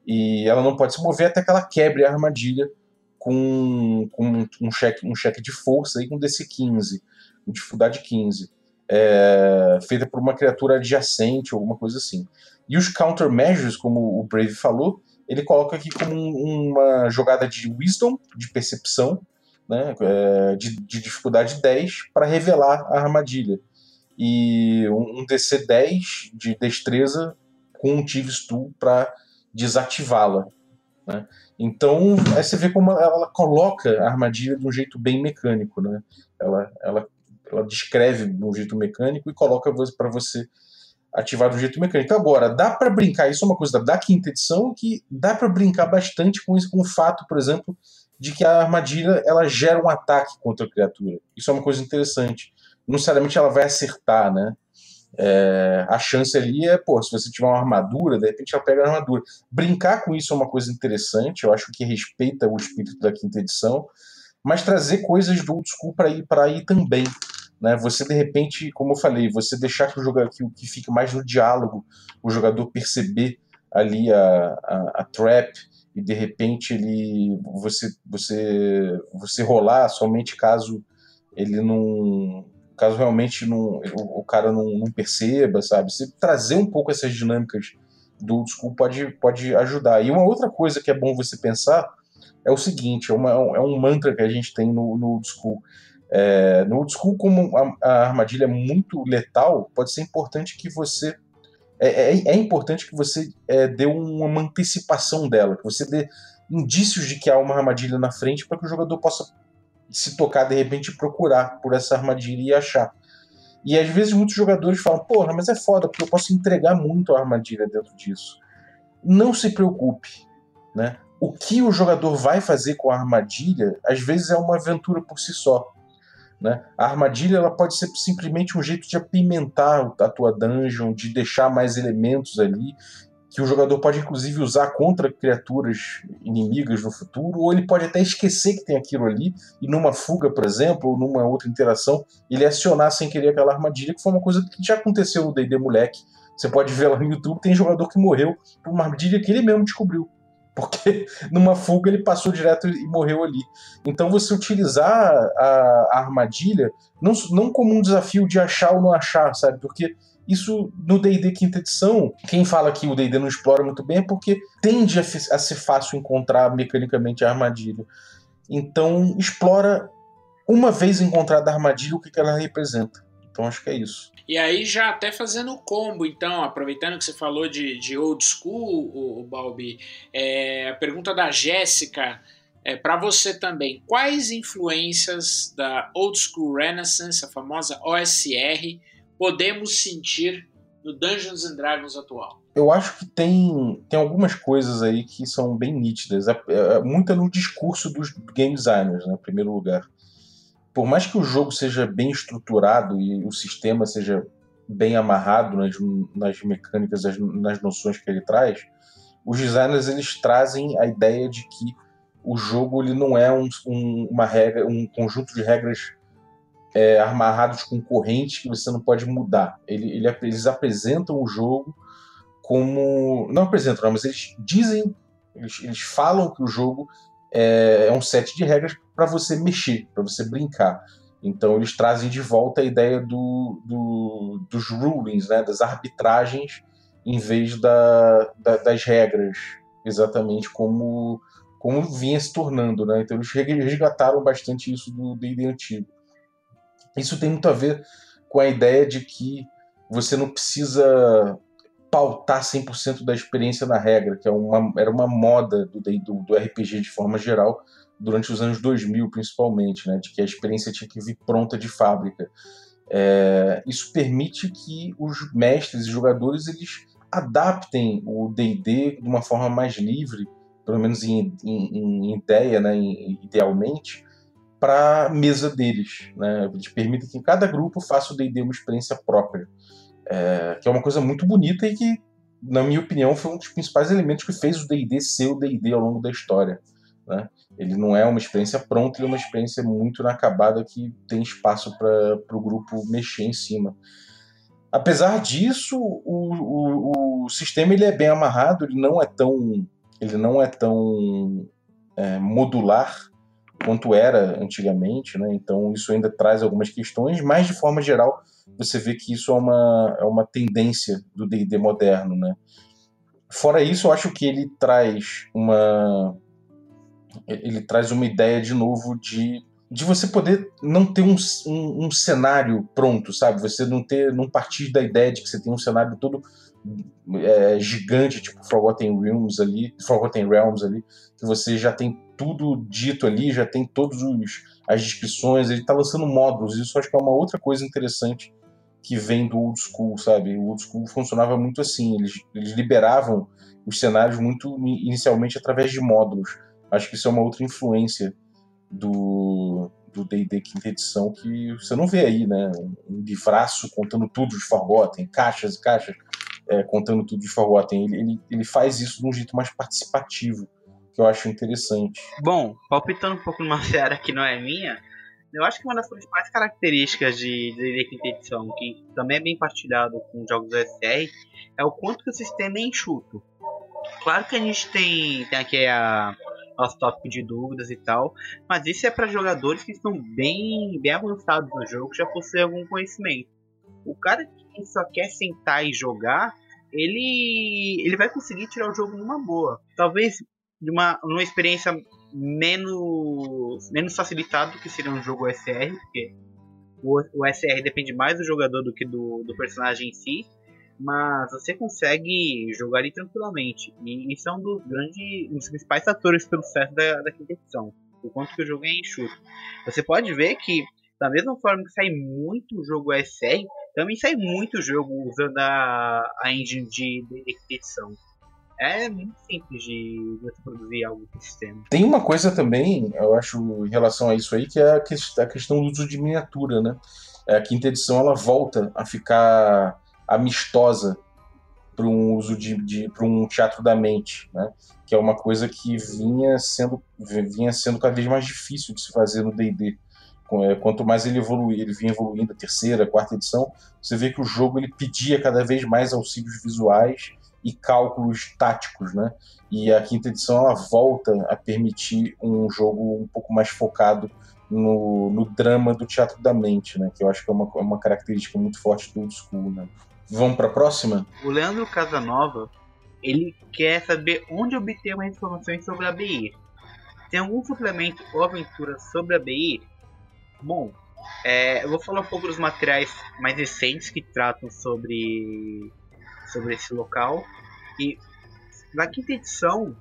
E ela não pode se mover até que ela quebre a armadilha com, com um, cheque, um cheque de força aí com DC 15, com dificuldade 15 é, feita por uma criatura adjacente, alguma coisa assim. E os countermeasures, como o Brave falou, ele coloca aqui como um- uma jogada de wisdom, de percepção, né, é, de, de dificuldade 10, para revelar a armadilha. E um, um DC 10 de destreza com um Thieves Tool para desativá-la. Né? Então, aí você vê como ela, coloca a armadilha de um jeito bem mecânico. Né? Ela, ela ela descreve de um jeito mecânico e coloca para você ativar um jeito mecânico. Agora, dá para brincar, isso é uma coisa da quinta edição, que dá para brincar bastante com, isso, com o fato, por exemplo, de que a armadilha ela gera um ataque contra a criatura. Isso é uma coisa interessante. Não necessariamente ela vai acertar, né? É, a chance ali é, pô, se você tiver uma armadura, de repente ela pega a armadura. Brincar com isso é uma coisa interessante, eu acho que respeita o espírito da quinta edição, mas trazer coisas do old school para ir para aí também. Né? Você de repente, como eu falei, você deixar que o jogador que, que fique mais no diálogo, o jogador perceber ali a, a, a trap e de repente ele você você você rolar somente caso ele não caso realmente não, o, o cara não, não perceba, sabe? Você trazer um pouco essas dinâmicas do old school pode, pode ajudar. E uma outra coisa que é bom você pensar é o seguinte, é, uma, é um mantra que a gente tem no, no old school. É, no old school, como a, a, armadilha é muito letal, pode ser importante que você. É, é, é importante que você é, dê uma antecipação dela, que você dê indícios de que há uma armadilha na frente para que o jogador possa se tocar de repente procurar por essa armadilha e achar. E às vezes muitos jogadores falam: Porra, mas é foda, porque eu posso entregar muito a armadilha dentro disso. Não se preocupe, né? O que o jogador vai fazer com a armadilha, às vezes é uma aventura por si só. Né? A armadilha ela pode ser simplesmente um jeito de apimentar a tua dungeon, de deixar mais elementos ali, que o jogador pode inclusive usar contra criaturas inimigas no futuro, ou ele pode até esquecer que tem aquilo ali e numa fuga, por exemplo, ou numa outra interação, ele acionar sem querer aquela armadilha, que foi uma coisa que já aconteceu no D&D Moleque. Você pode ver lá no YouTube, tem jogador que morreu por uma armadilha que ele mesmo descobriu. Porque numa fuga ele passou direto e morreu ali. Então você utilizar a, a armadilha não, não como um desafio de achar ou não achar, sabe? Porque isso no D&D quinta edição, quem fala que o D&D não explora muito bem é porque tende a, a ser fácil encontrar mecanicamente a armadilha. Então explora uma vez encontrada a armadilha o que, que ela representa. Então acho que é isso. E aí, já até fazendo o combo, então, aproveitando que você falou de, de old school, o, o Balbi, é, a pergunta da Jéssica é para você também. Quais influências da old school Renaissance, a famosa OSR, podemos sentir no Dungeons and Dragons atual? Eu acho que tem, tem algumas coisas aí que são bem nítidas. É, é, muita no discurso dos game designers, né, em primeiro lugar. Por mais que o jogo seja bem estruturado e o sistema seja bem amarrado nas, nas mecânicas, nas, nas noções que ele traz, os designers eles trazem a ideia de que o jogo ele não é um, um, uma regra, um conjunto de regras é, amarrados com corrente que você não pode mudar. Ele, ele, eles apresentam o jogo como. Não apresentam, não, mas eles dizem, eles, eles falam que o jogo é, é um set de regras para você mexer, para você brincar. Então eles trazem de volta a ideia do, do, dos rulings, né, das arbitragens, em vez da, da, das regras, exatamente como, como vinha se tornando. Né? Então eles resgataram bastante isso do D&D antigo. Isso tem muito a ver com a ideia de que você não precisa pautar 100% da experiência na regra, que é uma, era uma moda do, do, do, RPG de forma geral, durante os anos 2000 principalmente, né, de que a experiência tinha que vir pronta de fábrica. É, isso permite que os mestres e jogadores eles adaptem o D&D de uma forma mais livre, pelo menos em, em, em ideia, né, idealmente, para a mesa deles. Né? Eles permitem que cada grupo faça o D&D uma experiência própria, é, que é uma coisa muito bonita e que, na minha opinião, foi um dos principais elementos que fez o D&D ser o D&D ao longo da história. Né? Ele não é uma experiência pronta, ele é uma experiência muito inacabada que tem espaço para o grupo mexer em cima. Apesar disso, o, o, o, sistema ele é bem amarrado, ele não é tão, ele não é tão é, modular quanto era antigamente, né? Então isso ainda traz algumas questões, mas de forma geral você vê que isso é uma, é uma tendência do D&D moderno, né? Fora isso, eu acho que ele traz uma ele traz uma ideia de novo de, de você poder não ter um, um, um cenário pronto, sabe? Você não ter não partir da ideia de que você tem um cenário todo é, gigante, tipo Forgotten Realms ali, Forgotten Realms ali, que você já tem tudo dito ali, já tem todas as descrições, ele está lançando módulos, isso acho que é uma outra coisa interessante que vem do old school, sabe? O old school funcionava muito assim, eles, eles liberavam os cenários muito inicialmente através de módulos. Acho que isso é uma outra influência do do D&D quinta edição que você não vê aí, né? Um livraço contando tudo de Forgotten, caixas e caixas é, contando tudo de Forgotten. Ele, ele, ele faz isso de um jeito mais participativo que eu acho interessante. Bom, palpitando um pouco numa seara que não é minha, eu acho que uma das principais características de D&D quinta edição, que também é bem partilhado com jogos SR, é o quanto que o sistema é enxuto. Claro que a gente tem, tem aqui a nosso tópico de dúvidas e tal, mas isso é para jogadores que estão bem, bem avançados no jogo, já possuem algum conhecimento. O cara que só quer sentar e jogar, ele ele vai conseguir tirar o jogo numa boa. Talvez de uma, uma experiência menos, menos facilitada do que seria um jogo SR, porque o, o SR depende mais do jogador do que do, do personagem em si, mas você consegue jogar ele tranquilamente. E isso é um dos grandes, um dos principais fatores pelo sucesso da, da quinta edição, o quanto que o jogo é enxuto. Você pode ver que, da mesma forma que sai muito jogo SR, também sai muito jogo usando a, a engine de, de, de edição é muito simples de você produzir algo no sistema. Tem uma coisa também, eu acho, em relação a isso aí, que é a questão do uso de miniatura, né? É, a quinta edição ela volta a ficar amistosa para um uso de, de para um teatro da mente, né? Que é uma coisa que vinha sendo vinha sendo cada vez mais difícil de se fazer no D&D. É, quanto mais ele evoluía, ele vinha evoluindo terceira, quarta edição, você vê que o jogo ele pedia cada vez mais auxílios visuais e cálculos táticos, né? E a quinta edição ela volta a permitir um jogo um pouco mais focado no, no drama do teatro da mente, né? Que eu acho que é uma, é uma característica muito forte do old school, né? Vamos para a próxima? O Leandro Casanova, ele quer saber onde obter mais informações sobre a BI. Tem algum suplemento ou aventura sobre a BI? Bom, é, eu vou falar um pouco dos materiais mais recentes que tratam sobre, sobre esse local. Na quinta edição,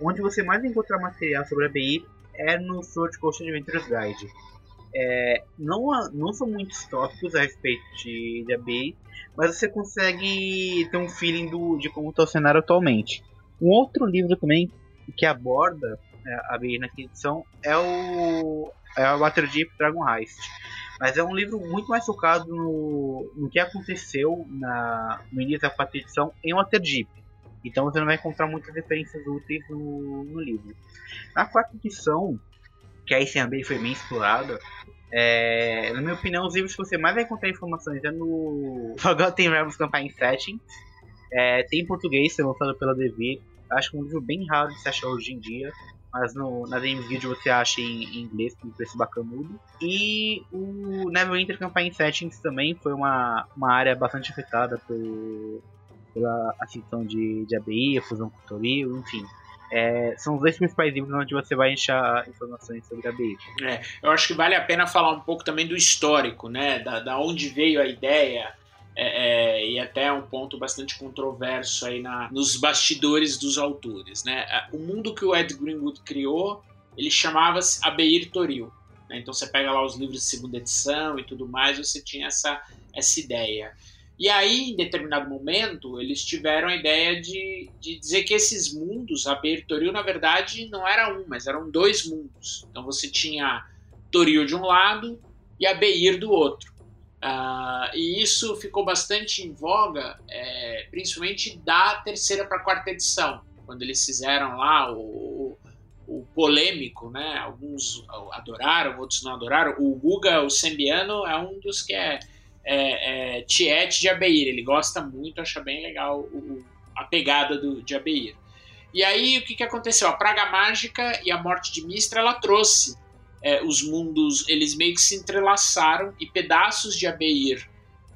onde você mais encontra material sobre a BI é no Sword Coast Adventures Guide. É, não, não são muitos tópicos a respeito de, de ABI, mas você consegue ter um feeling do, de como está o cenário atualmente. Um outro livro também que aborda é, a ABI na quinta edição é o, é o Waterdeep Dragon Heist. Mas é um livro muito mais focado no, no que aconteceu na, no início da quarta edição em Waterdeep. Então você não vai encontrar muitas referências úteis no, no livro. Na quarta edição, que aí sim a foi bem explorada, é, na minha opinião, os livros que você mais vai encontrar informações é no Forgotten Realms Campaign Setting. É, tem em português, é lançado pela Devir. Acho que é um livro bem raro de se achar hoje em dia. Mas no, na Games Guild você acha em, em inglês com preço bacanudo. E o Neverwinter Campaign Settings também foi uma, uma área bastante afetada por, pela ascensão de, de ABI, a fusão com o Toril, enfim. É, são os dois principais livros onde você vai achar informações sobre a ABI. É, eu acho que vale a pena falar um pouco também do histórico, né? Da, da onde veio a ideia. É, é, e até um ponto bastante controverso aí na, nos bastidores dos autores. Né? O mundo que o Ed Greenwood criou, ele chamava-se Abeir Toril. Né? Então você pega lá os livros de segunda edição e tudo mais, você tinha essa, essa ideia. E aí, em determinado momento, eles tiveram a ideia de, de dizer que esses mundos, a Toril, na verdade, não era um, mas eram dois mundos. Então você tinha Toril de um lado e a Beir do outro. Uh, e isso ficou bastante em voga, é, principalmente da terceira para a quarta edição, quando eles fizeram lá o, o, polêmico, né? Alguns adoraram, outros não adoraram. O Guga, o Sembiano, é um dos que é é, é, Tiete de Abeir. Ele gosta muito, acha bem legal o, a pegada do, de Abeir. E aí o que, que aconteceu? A Praga Mágica e a Morte de Mistra ela trouxe é, os mundos, eles meio que se entrelaçaram e pedaços de Abeir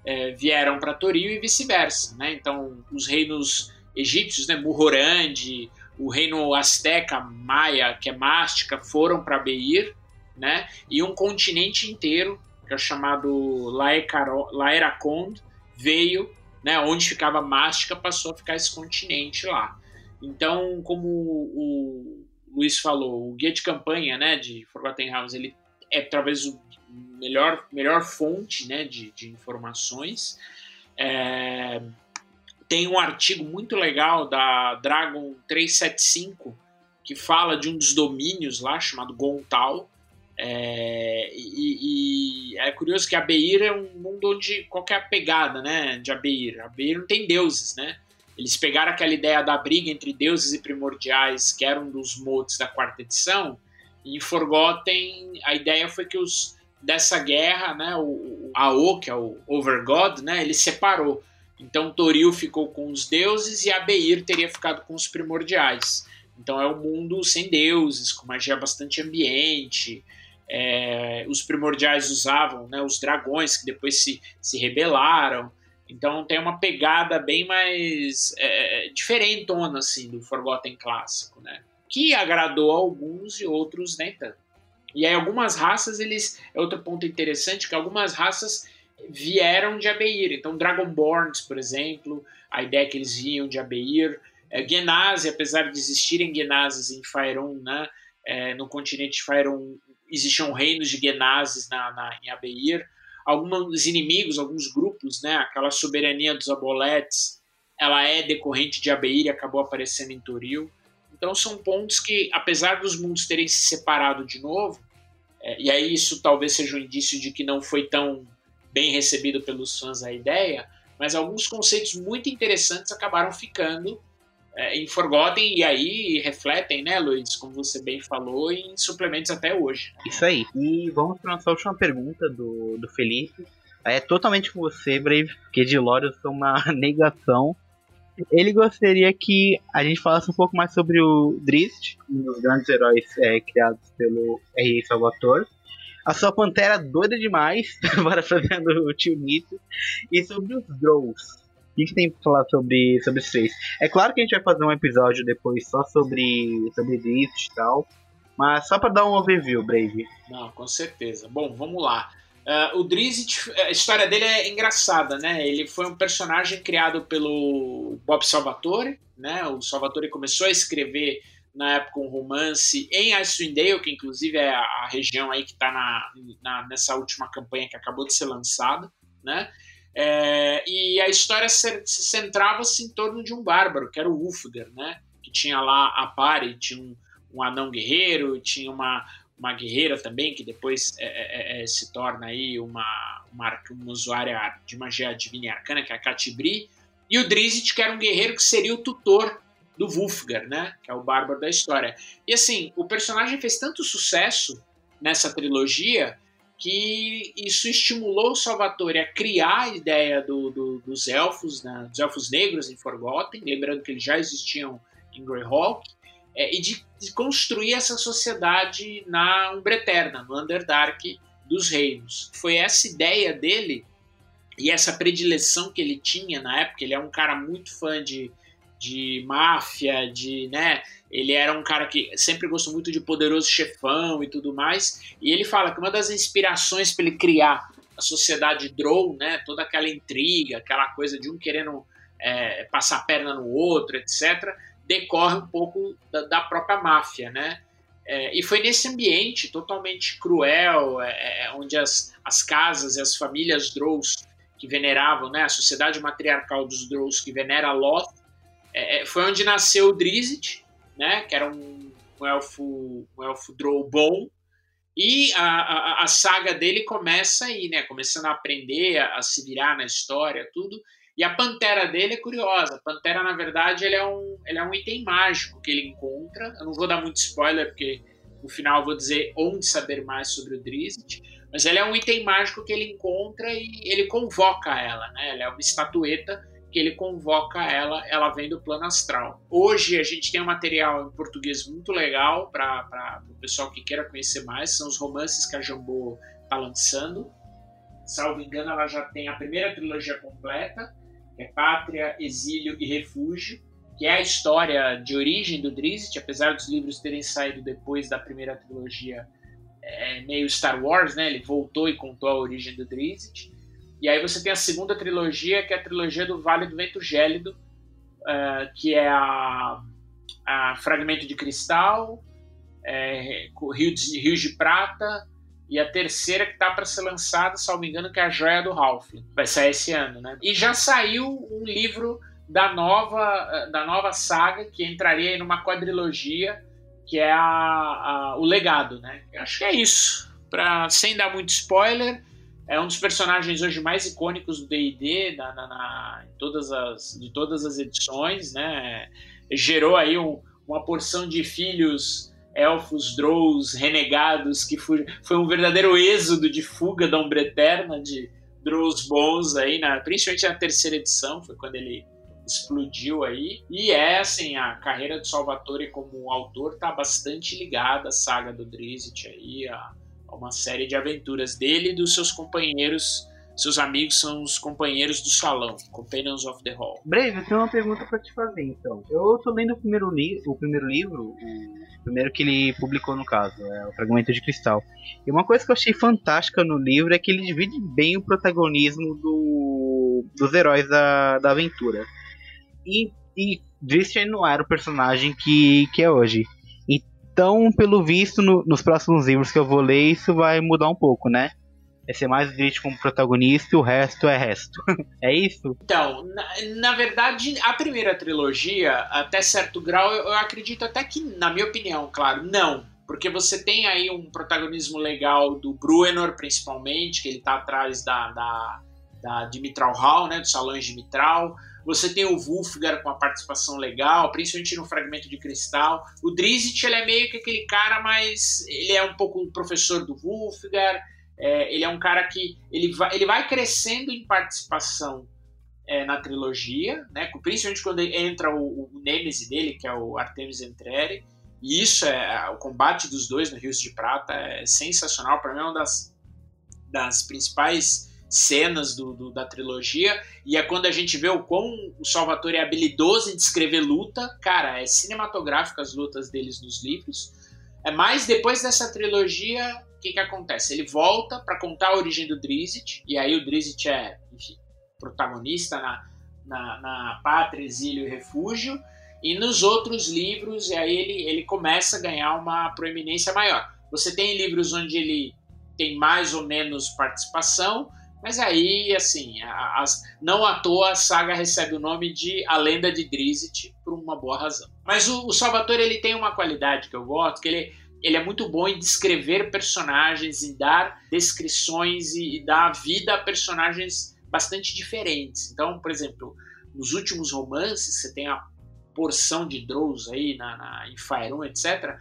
é, vieram para Toril e vice-versa. Né? Então os reinos egípcios, né, Muhorande, o reino asteca, maia, que é mástica, foram para Abeir, né? e um continente inteiro que é o chamado Laeracond, veio, né, onde ficava Mástica, passou a ficar esse continente lá. Então, como o Luiz falou, o guia de campanha né, de Forgotten Realms, ele é talvez o melhor, melhor fonte né, de, de informações. É, tem um artigo muito legal da Dragon 375 que fala de um dos domínios lá chamado Gontal, é, e, e, é curioso que Abeir é um mundo onde qualquer é pegada né, de Abeir. Abeir não tem deuses, né? Eles pegaram aquela ideia da briga entre deuses e primordiais, que era um dos motes da quarta edição, e em Forgotten a ideia foi que os dessa guerra, né, o, o Ao, que é o Overgod, né, ele separou. Então Toril ficou com os deuses e Abeir teria ficado com os primordiais. Então é um mundo sem deuses, com magia bastante ambiente, é, os primordiais usavam né, os dragões que depois se, se rebelaram. Então tem uma pegada bem mais é, diferentona assim, do Forgotten clássico, né? Que agradou a alguns e outros nem tanto. E aí algumas raças, eles. É outro ponto interessante, que algumas raças vieram de Abeir. Então, Dragonborns, por exemplo, a ideia é que eles vinham de Abeir. É, Genasi, apesar de existirem Genases em Faerun, né? É, no continente de Faerun, existiam reinos de Genazes na, na, em Abeir. Alguns inimigos, alguns grupos, né, aquela soberania dos Aboletes, ela é decorrente de Abeir e acabou aparecendo em Toril. Então são pontos que, apesar dos mundos terem se separado de novo, é, e aí isso talvez seja um indício de que não foi tão bem recebido pelos fãs a ideia, mas alguns conceitos muito interessantes acabaram ficando é, em Forgotten e aí refletem, né, Luiz, como você bem falou, em suplementos até hoje. Isso aí. E vamos para nossa última pergunta do, do Felipe. É totalmente com você, Brave, porque de lore eu sou uma negação. Ele gostaria que a gente falasse um pouco mais sobre o Drizzt, um dos grandes heróis é, criados pelo R.I. Salvatore. A sua pantera doida demais, parafraseando o tio Nito. E sobre os Drows. O que, tem pra falar sobre, sobre esses três? É claro que a gente vai fazer um episódio depois só sobre, sobre Drizzt e tal. Mas só para dar um overview, Brave. Não, com certeza. Bom, vamos lá. Uh, o Drizzt, a história dele é engraçada, né? Ele foi um personagem criado pelo Bob Salvatore, né? O Salvatore começou a escrever na época um romance em Icewind Dale, que inclusive é a, região aí que está na, na, nessa última campanha que acabou de ser lançada, né? É, e a história se, se centrava-se em torno de um bárbaro, que era o Ulfgar, né? Que tinha lá a pare, tinha um, um anão guerreiro, tinha uma uma guerreira também, que depois é, é, é, é, se torna aí uma, uma, uma usuária de magia divina e arcana, que é a Katibri, e o Drizzt, que era um guerreiro que seria o tutor do Wulfgar, né? Que é o bárbaro da história. E assim, o personagem fez tanto sucesso nessa trilogia que isso estimulou o Salvatore a criar a ideia do, do, dos elfos, né? dos elfos negros em Forgotten, lembrando que eles já existiam em Greyhawk, é, e de, de, construir essa sociedade na Umbra Eterna, no Underdark dos reinos. Foi essa ideia dele e essa predileção que ele tinha na época. Ele é um cara muito fã de, de máfia, de, né? Ele era um cara que sempre gostou muito de poderoso chefão e tudo mais. E ele fala que uma das inspirações para ele criar a sociedade Drow, né? Toda aquela intriga, aquela coisa de um querendo é, passar a perna no outro, etc decorre um pouco da, da própria máfia, né? É, e foi nesse ambiente totalmente cruel, é, é, onde as, as casas e as famílias Drows que veneravam, né, a sociedade matriarcal dos Drows que venera Loth, é, é, foi onde nasceu o Drizzt, né, que era um, um elfo, um elfo Drow bom, e a, a, a, saga dele começa aí, né, começando a aprender, a, a se virar na história, tudo, e a pantera dele é curiosa. A pantera, na verdade, ele é, um, ele é um item mágico que ele encontra. Eu não vou dar muito spoiler, porque no final eu vou dizer onde saber mais sobre o Drizzt. Mas ele é um item mágico que ele encontra e ele convoca ela, né? Ela é uma estatueta que ele convoca ela, ela vem do plano astral. Hoje a gente tem um material em português muito legal para o pessoal que queira conhecer mais, são os romances que a Jambô está lançando. Salvo engano, ela já tem a primeira trilogia completa é Pátria, Exílio e Refúgio, que é a história de origem do Drizzt, apesar dos livros terem saído depois da primeira trilogia, é meio Star Wars, né? Ele voltou e contou a origem do Drizzt. E aí você tem a segunda trilogia, que é a trilogia do Vale do Vento Gélido, uh, que é a, a, Fragmento de Cristal, é, Rio, de, Rio de Prata, e a terceira que tá para ser lançada, se não me engano, que é a Joia do Ralph. Vai sair esse ano, né? E já saiu um livro da nova, da nova saga, que entraria aí numa quadrilogia, que é a, a, o Legado, né? acho que é isso. Pra, sem dar muito spoiler, é um dos personagens hoje mais icônicos do D&D, na, na, na, todas as, de todas as edições, né? Gerou aí um, uma porção de filhos elfos, drows, renegados, que foi, foi um verdadeiro êxodo de fuga da Umbra Eterna, de drows bons aí, na, principalmente na terceira edição, foi quando ele explodiu aí. E é assim, a carreira do Salvatore como autor tá bastante ligada à saga do Drizzt aí, a, uma série de aventuras dele e dos seus companheiros seus amigos são os companheiros do salão, Companions of the Hall. Brave, eu tenho uma pergunta para te fazer então. Eu tô lendo o primeiro, li o primeiro livro, o primeiro que ele publicou no caso, é o Fragmento de Cristal. E uma coisa que eu achei fantástica no livro é que ele divide bem o protagonismo do, dos heróis da, da aventura. E, e Christian não era o personagem que, que é hoje. Então, pelo visto, no, nos próximos livros que eu vou ler, isso vai mudar um pouco, né? é ser mais Drizzt como protagonista e o resto é resto. é isso? Então, na, na, verdade, a primeira trilogia, até certo grau, eu, eu, acredito até que, na minha opinião, claro, não. Porque você tem aí um protagonismo legal do Bruenor, principalmente, que ele tá atrás da, da, da, de Mitral Hall, né, dos salões de Mitral. Você tem o Wolfgar com uma participação legal, principalmente no Fragmento de Cristal. O Drizzt, ele é meio que aquele cara, mas ele é um pouco o professor do Wolfgar. É, ele é um cara que ele vai, ele vai crescendo em participação é, na trilogia, né? principalmente quando entra o, o Nemesis dele, que é o Artemis Entreri. E isso é o combate dos dois no Rios de Prata é sensacional. Para mim é uma das, das principais cenas do, do, da trilogia. E é quando a gente vê o quão o Salvatore é habilidoso em descrever luta. Cara, é cinematográfico as lutas deles nos livros. É mais depois dessa trilogia, o que, que acontece? Ele volta para contar a origem do Drizzt. E aí o Drizzt é, enfim, protagonista na, na, na Pátria, Exílio e Refúgio. E nos outros livros, e aí ele, ele começa a ganhar uma proeminência maior. Você tem livros onde ele tem mais ou menos participação, mas aí, assim, as, não à toa a saga recebe o nome de A Lenda de Drizzt por uma boa razão. Mas o, o Salvatore ele tem uma qualidade que eu gosto, que ele, ele é muito bom em descrever personagens, em dar descrições e, e dar vida a personagens bastante diferentes. Então, por exemplo, nos últimos romances, você tem a porção de Drows aí na, na, em Faerun, etc.,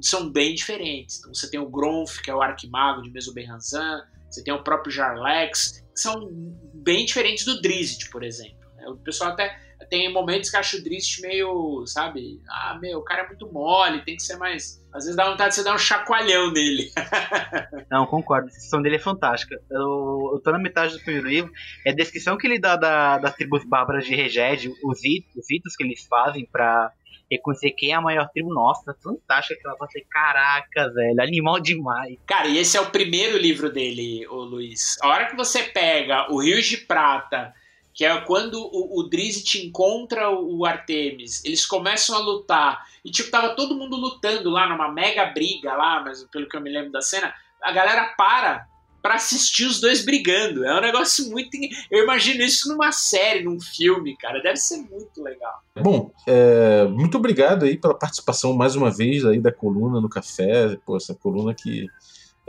são bem diferentes. Então, você tem o Gronf, que é o arquimago de Mesoberranzan, você tem o próprio Jarlex, que são bem diferentes do Drizzt, por exemplo. O pessoal até tem momentos que acha o Drizzt meio, sabe? Ah, meu, o cara é muito mole, tem que ser mais. Às vezes dá vontade de você dar um chacoalhão nele. Não, concordo. A descrição dele é fantástica. Eu, eu tô na metade do primeiro livro. É a descrição que ele dá da, das tribos bárbaras de Reged, os, os que eles fazem para reconhecer quem é a maior tribo nossa. Fantástica aquela parte. Caraca, velho, animal demais. Cara, e esse é o primeiro livro dele, ô Luiz. A hora que você pega o Rios de Prata que é quando o, o Drizzt encontra o, Artemis, eles começam a lutar, e tipo, tava todo mundo lutando lá numa mega briga lá, mas pelo que eu me lembro da cena, a galera para para assistir os dois brigando. É um negócio muito. Eu imagino isso numa série, num filme, cara. Deve ser muito legal. Bom, é, muito obrigado aí pela participação mais uma vez aí da coluna no café. Pô, essa coluna que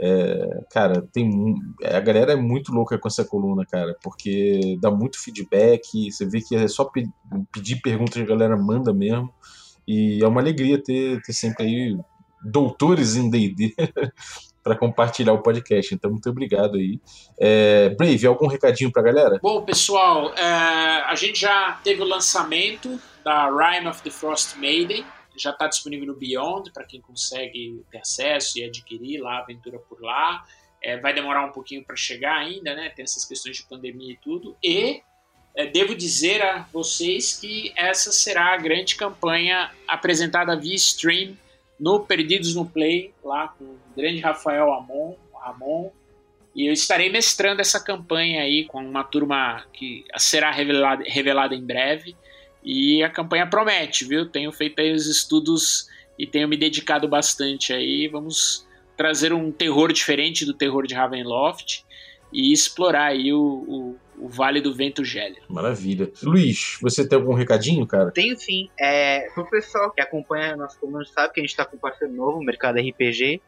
é, cara, tem a galera é muito louca com essa coluna, cara, porque dá muito feedback, você vê que é só pe pedir perguntas a galera manda mesmo, e é uma alegria ter, ter sempre aí doutores em D&D para compartilhar o podcast, então muito obrigado aí. É, Brave, algum recadinho pra galera? Bom, pessoal, é, a gente já teve o lançamento da Rime of the Frost Maiden, já está disponível no Beyond para quem consegue ter acesso e adquirir lá a aventura por lá. É, vai demorar um pouquinho para chegar ainda, né? Tem essas questões de pandemia e tudo. E é, devo dizer a vocês que essa será a grande campanha apresentada via stream no Perdidos no Play, lá com o grande Rafael Amon, Ramon. E eu estarei mestrando essa campanha aí com uma turma que será revelada, revelada em breve. E a campanha promete, viu? Tenho feito aí os estudos e tenho me dedicado bastante aí. Vamos trazer um terror diferente do terror de Ravenloft e explorar aí o, o, o Vale do Vento Gélido. Maravilha. Luiz, você tem algum recadinho, cara? Tenho sim. É, pro pessoal que acompanha nosso comando sabe que a gente está com um parceiro novo, o Mercado RPG.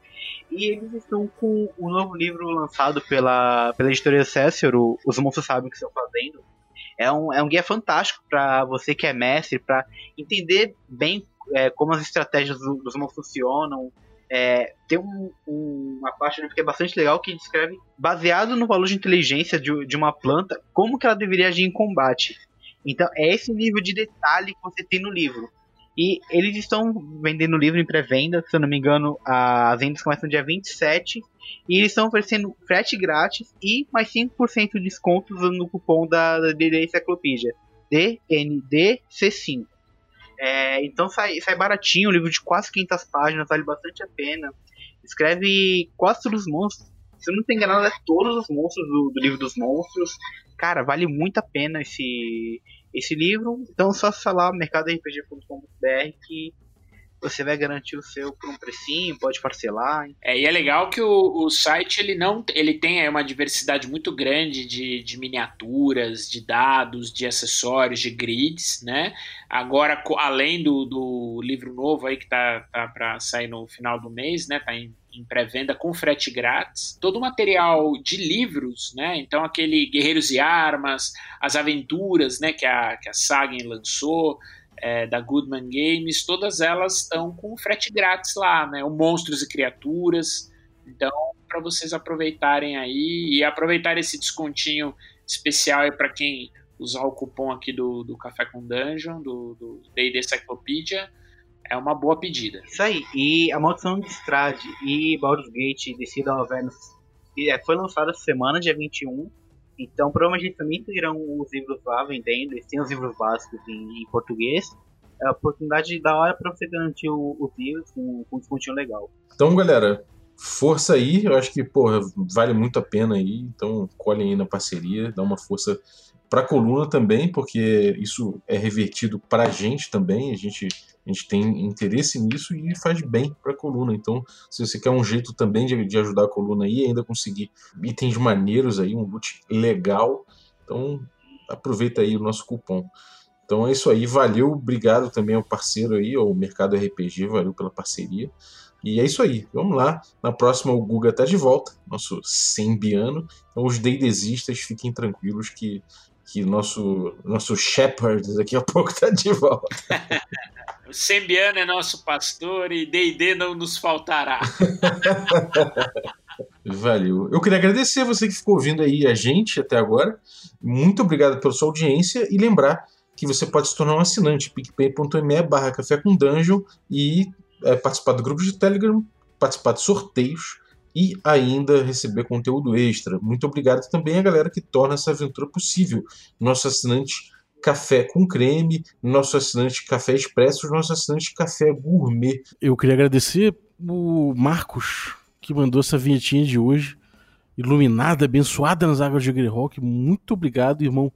E eles estão com o um novo livro lançado pela, pela editoria Cessor, Os Monstros Sabem o que Estão Fazendo é um, é um guia fantástico para você que é mestre, para entender bem é, como as estratégias do, dos monstros funcionam. É, tem um, um, uma parte que é bastante legal que descreve, baseado no valor de inteligência de, de uma planta, como que ela deveria agir em combate. Então, é esse nível de detalhe que você tem no livro. E eles estão vendendo o livro em pré-venda, se eu não me engano, as vendas começam dia 27 e eles estão oferecendo frete grátis e mais 5% de desconto usando o cupom da, da DD Enciclopédia. DNDC5. É, então sai, sai baratinho, um livro de quase 500 páginas, vale bastante a pena. Escreve quase todos os monstros. Se eu não tenho enganado, é todos os monstros do, do livro dos monstros. Cara, vale muito a pena esse, esse livro. Então só falar mercadorpg.com.br que você vai garantir o seu por um precinho, pode parcelar. É, e é legal que o, o site ele não ele tem uma diversidade muito grande de, de miniaturas, de dados, de acessórios, de grids, né? Agora, além do, do livro novo aí que tá, tá para sair no final do mês, né? Tá em em pré-venda com frete grátis, todo o material de livros, né? Então aquele Guerreiros e Armas, as aventuras, né? Que a, que a Sagen lançou, é, da Goodman Games, todas elas estão com frete grátis lá, né? O Monstros e Criaturas. Então, para vocês aproveitarem aí e aproveitar esse descontinho especial para quem usar o cupom aqui do, do Café com Dungeon, do D&D Cyclopedia, é uma boa pedida. Isso aí. E a Maldição de Strade e Baldur's Gate Descida ao é, foi lançada semana, dia 21. Então, provavelmente também terão os livros lá vendendo. Eles têm os livros básicos em, em português. É a oportunidade da hora para você garantir os livros com, um descontinho legal. Então, galera, força aí. Eu acho que, porra, vale muito a pena aí. Então, colhem aí na parceria, dá uma força para a coluna também, porque isso é revertido para a gente também. A gente a gente tem interesse nisso e faz bem para a coluna. Então, se você quer um jeito também de, de ajudar a coluna aí, ainda conseguir itens maneiros aí, um loot legal, então aproveita aí o nosso cupom. Então é isso aí, valeu, obrigado também ao parceiro aí, ao Mercado RPG, valeu pela parceria. E é isso aí, vamos lá. Na próxima o Guga tá de volta, nosso sembiano. Então os deidesistas fiquem tranquilos que que nosso nosso Shepard daqui a pouco tá de volta. o Sembiano é nosso pastor e D&D não nos faltará. Valeu. Eu queria agradecer você que ficou ouvindo aí a gente até agora. Muito obrigado pela sua audiência e lembrar que você pode se tornar um assinante picpay.me barra café com dungeon e é, participar do grupo de Telegram, participar de sorteios e ainda receber conteúdo extra. Muito obrigado também à galera que torna essa aventura possível. Nosso assinante Café com Creme, nosso assinante Café Expresso, nosso assinante Café Gourmet. Eu queria agradecer o Marcos, que mandou essa vinhetinha de hoje, iluminada, abençoada nas águas de Greyhawk. Muito obrigado, irmão.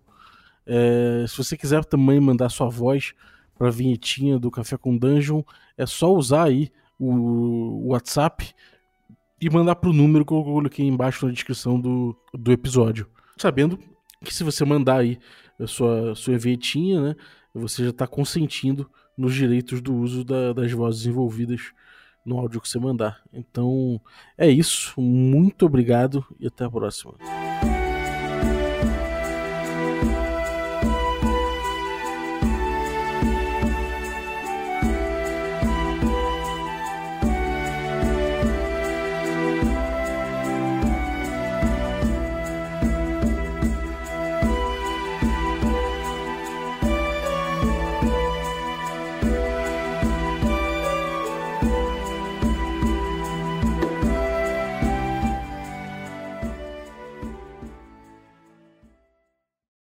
É, se você quiser também mandar sua voz para a vinhetinha do Café com Dungeon, é só usar aí o WhatsApp e mandar pro número que eu coloquei embaixo na descrição do, do episódio. Sabendo que se você mandar aí a sua, sua vinhetinha, né, você já está consentindo nos direitos do uso da, das vozes envolvidas no áudio que você mandar. Então é isso, muito obrigado e até a próxima.